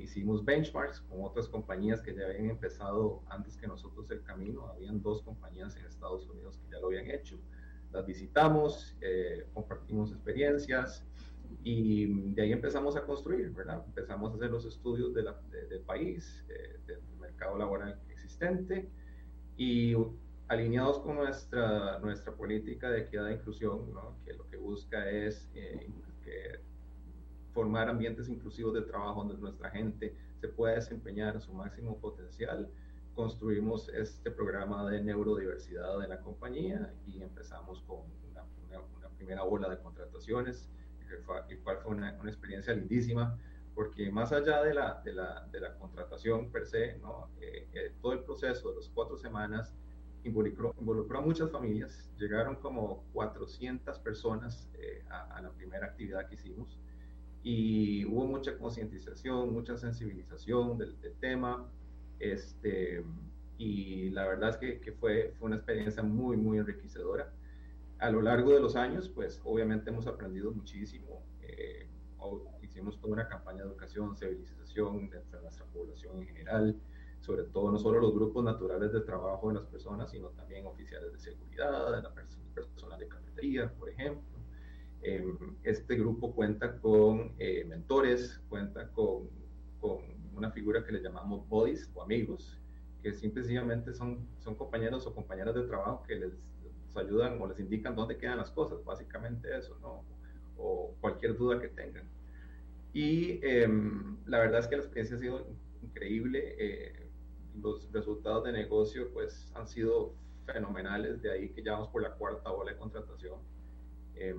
hicimos benchmarks con otras compañías que ya habían empezado antes que nosotros el camino. Habían dos compañías en Estados Unidos que ya lo habían hecho. las visitamos, eh, compartimos experiencias y de ahí empezamos a construir, ¿verdad? Empezamos a hacer los estudios de la, del país, del mercado laboral existente y alineados con nuestra, nuestra política de equidad e inclusión, ¿no? que lo que busca es eh, que formar ambientes inclusivos de trabajo donde nuestra gente se pueda desempeñar a su máximo potencial. Construimos este programa de neurodiversidad de la compañía y empezamos con una, una, primera ola de contrataciones, el cual fue una, una, experiencia lindísima, porque más allá de la, de la, de la contratación per se, ¿no? Eh, eh, todo el proceso de las cuatro semanas involucró, involucró a muchas familias, llegaron como 400 personas eh, a, a, la primera actividad que hicimos y hubo mucha concientización, mucha sensibilización del, del, tema, este, y la verdad es que, que, fue, fue una experiencia muy, muy enriquecedora. A lo largo de los años, pues obviamente hemos aprendido muchísimo. Eh, hicimos toda una campaña de educación, civilización dentro de nuestra población en general, sobre todo no solo los grupos naturales de trabajo de las personas, sino también oficiales de seguridad, la personal de cafetería, por ejemplo. Eh, este grupo cuenta con eh, mentores, cuenta con, con, una figura que le llamamos bodies o amigos, que simplemente son, son compañeros o compañeras de trabajo que les, ayudan o les indican dónde quedan las cosas, básicamente eso, ¿no? O cualquier duda que tengan. Y eh, la verdad es que la experiencia ha sido increíble. Eh, los resultados de negocio pues han sido fenomenales, de ahí que ya vamos por la cuarta ola de contratación. Eh,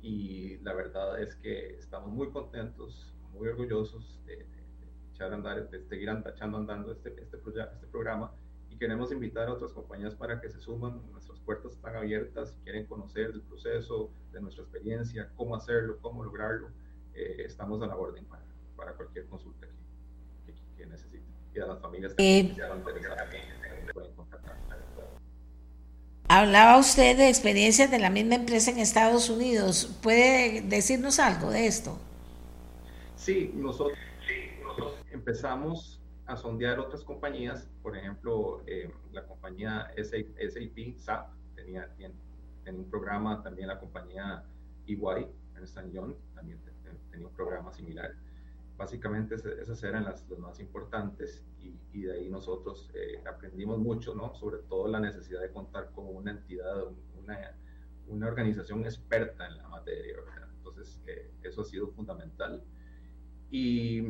y la verdad es que estamos muy contentos, muy orgullosos de, de, de echar a andar, de seguir echando andando este, este, este programa queremos invitar a otras compañías para que se suman. Nuestras puertas están abiertas, si quieren conocer el proceso, de nuestra experiencia, cómo hacerlo, cómo lograrlo, eh, estamos a la orden para, para cualquier consulta que, que, que necesiten y a las familias que eh, pueden contactar. Hablaba usted de experiencias de la misma empresa en Estados Unidos. ¿Puede decirnos algo de esto? Sí, nosotros, empezamos a sondear otras compañías. Por ejemplo, eh, la compañía SAP, SAP, tenía, tenía, un programa, también la compañía EY, Ernst Young, también tenía un programa similar básicamente esas eran las, las más importantes y, y, de ahí nosotros eh, aprendimos mucho, ¿no? Sobre todo la necesidad de contar con una entidad, una, una organización experta en la materia. Entonces, eh, eso ha sido fundamental. Y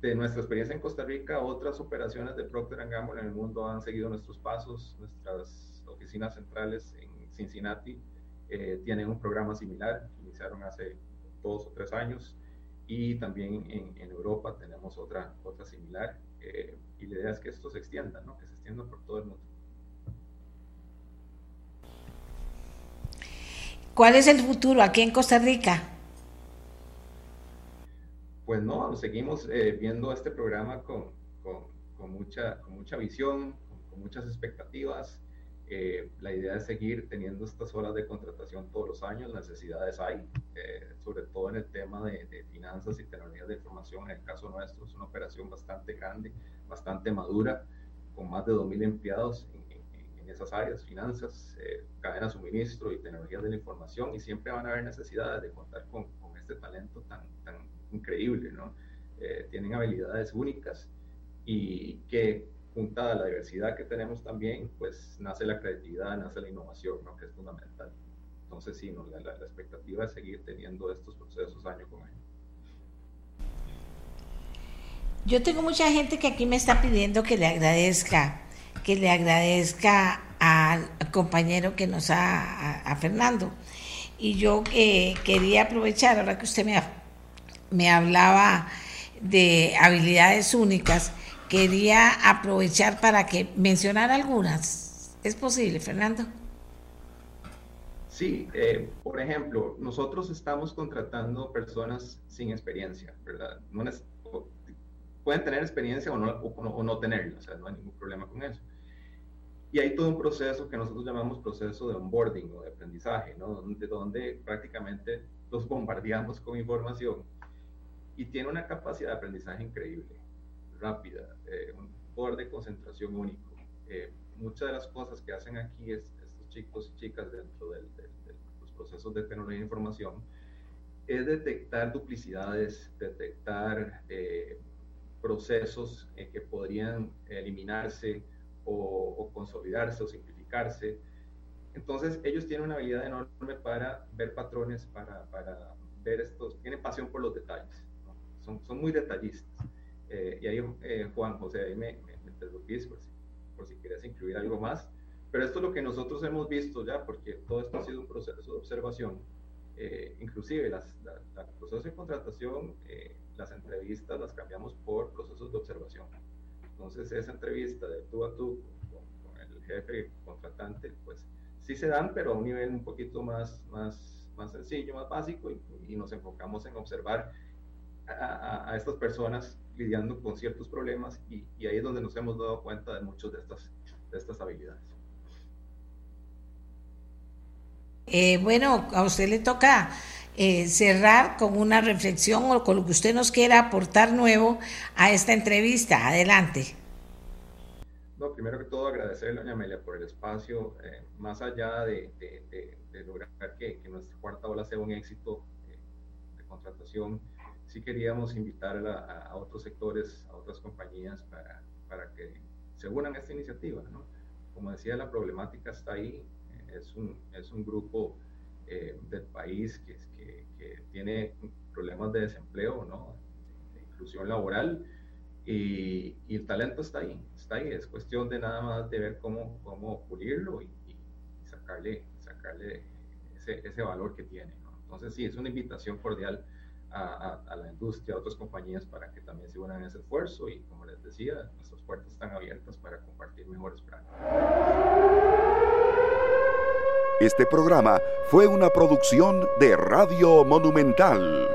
de nuestra experiencia en Costa Rica, otras operaciones de Procter Gamble en el mundo han seguido nuestros pasos. Nuestras oficinas centrales en Cincinnati eh, tienen un programa similar, iniciaron hace dos o tres años y también en, en Europa tenemos otra, otra similar eh, y la idea es que esto se extienda, ¿no? que se extienda por todo el mundo. ¿Cuál es el futuro aquí en Costa Rica? Pues no, seguimos eh, viendo este programa con, con, con, mucha, con mucha visión, con, con muchas expectativas. Eh, la idea es seguir teniendo estas horas de contratación todos los años, necesidades hay, eh, sobre todo en el tema de, de, finanzas y tecnologías de información. En el caso nuestro es una operación bastante grande, bastante madura, con más de 2.000 empleados en, en, en, esas áreas, finanzas, eh, cadena de suministro y tecnologías de la información, y siempre van a haber necesidades de contar con, con este talento increíble, ¿no? Eh, tienen habilidades únicas y que juntada a la diversidad que tenemos también, pues nace la creatividad, nace la innovación, ¿no? que es fundamental. Entonces, sí, no, la, la, la, expectativa es seguir teniendo estos procesos año con año. Yo tengo mucha gente que aquí me está pidiendo que le agradezca, que le agradezca al compañero que nos ha, a, a Fernando. Y yo eh, quería aprovechar, ahora que usted me, me hablaba de habilidades únicas, quería aprovechar para que mencionar algunas. ¿Es posible, Fernando? Sí, eh, por ejemplo, nosotros estamos contratando personas sin experiencia, ¿verdad? No pueden tener experiencia o no, o, o no tenerla, o sea, no hay ningún problema con eso. Y hay todo un proceso que nosotros llamamos proceso de onboarding o de aprendizaje, ¿no? Donde, donde prácticamente los bombardeamos con información y tiene una capacidad de aprendizaje increíble rápida, eh, un poder de concentración único. Eh, muchas de las cosas que hacen aquí es, estos chicos y chicas dentro del, del, procesos de tecnología de información, es detectar duplicidades, detectar eh, procesos que podrían eliminarse o, consolidarse o simplificarse. Entonces, ellos tienen una habilidad enorme para ver patrones, para, para ver estos, tienen pasión por los detalles, son, son muy detallistas. Eh, y ahí, Juan José, ahí me, me, me por, si, por si quieres incluir algo más. Pero esto es lo que nosotros hemos visto ya, porque todo esto ha sido un proceso de observación. Eh, inclusive las, la, procesos de contratación, eh, las entrevistas las cambiamos por procesos de observación. Entonces esa entrevista de tú a tú con, el jefe contratante, pues sí se dan, pero a un nivel un poquito más, más, más sencillo, más básico, y, nos enfocamos en observar a, a, estas personas lidiando con ciertos problemas, y, y ahí es donde nos hemos dado cuenta de muchas de estas, de estas habilidades. Eh, bueno, a usted le toca eh, cerrar con una reflexión o con lo que usted nos quiera aportar nuevo a esta entrevista. Adelante. No, primero que todo agradecerle, doña Amelia, por el espacio, eh, más allá de, lograr que, nuestra cuarta ola sea un éxito de contratación, sí queríamos invitar a, otros sectores, a otras compañías para, para que se unan a esta iniciativa. ¿no? Como decía, la problemática está ahí, es un, es un grupo eh, del país que, que, que, tiene problemas de desempleo, ¿no? de inclusión laboral, y, y, el talento está ahí, está ahí, es cuestión de nada más de ver cómo, cómo pulirlo y, sacarle, sacarle ese, ese, valor que tiene. ¿no? Entonces sí, es una invitación cordial a, la industria, a otras compañías para que también se unan a ese esfuerzo y como les decía, nuestras puertas están abiertas para compartir mejores prácticas. Este programa fue una producción de Radio Monumental.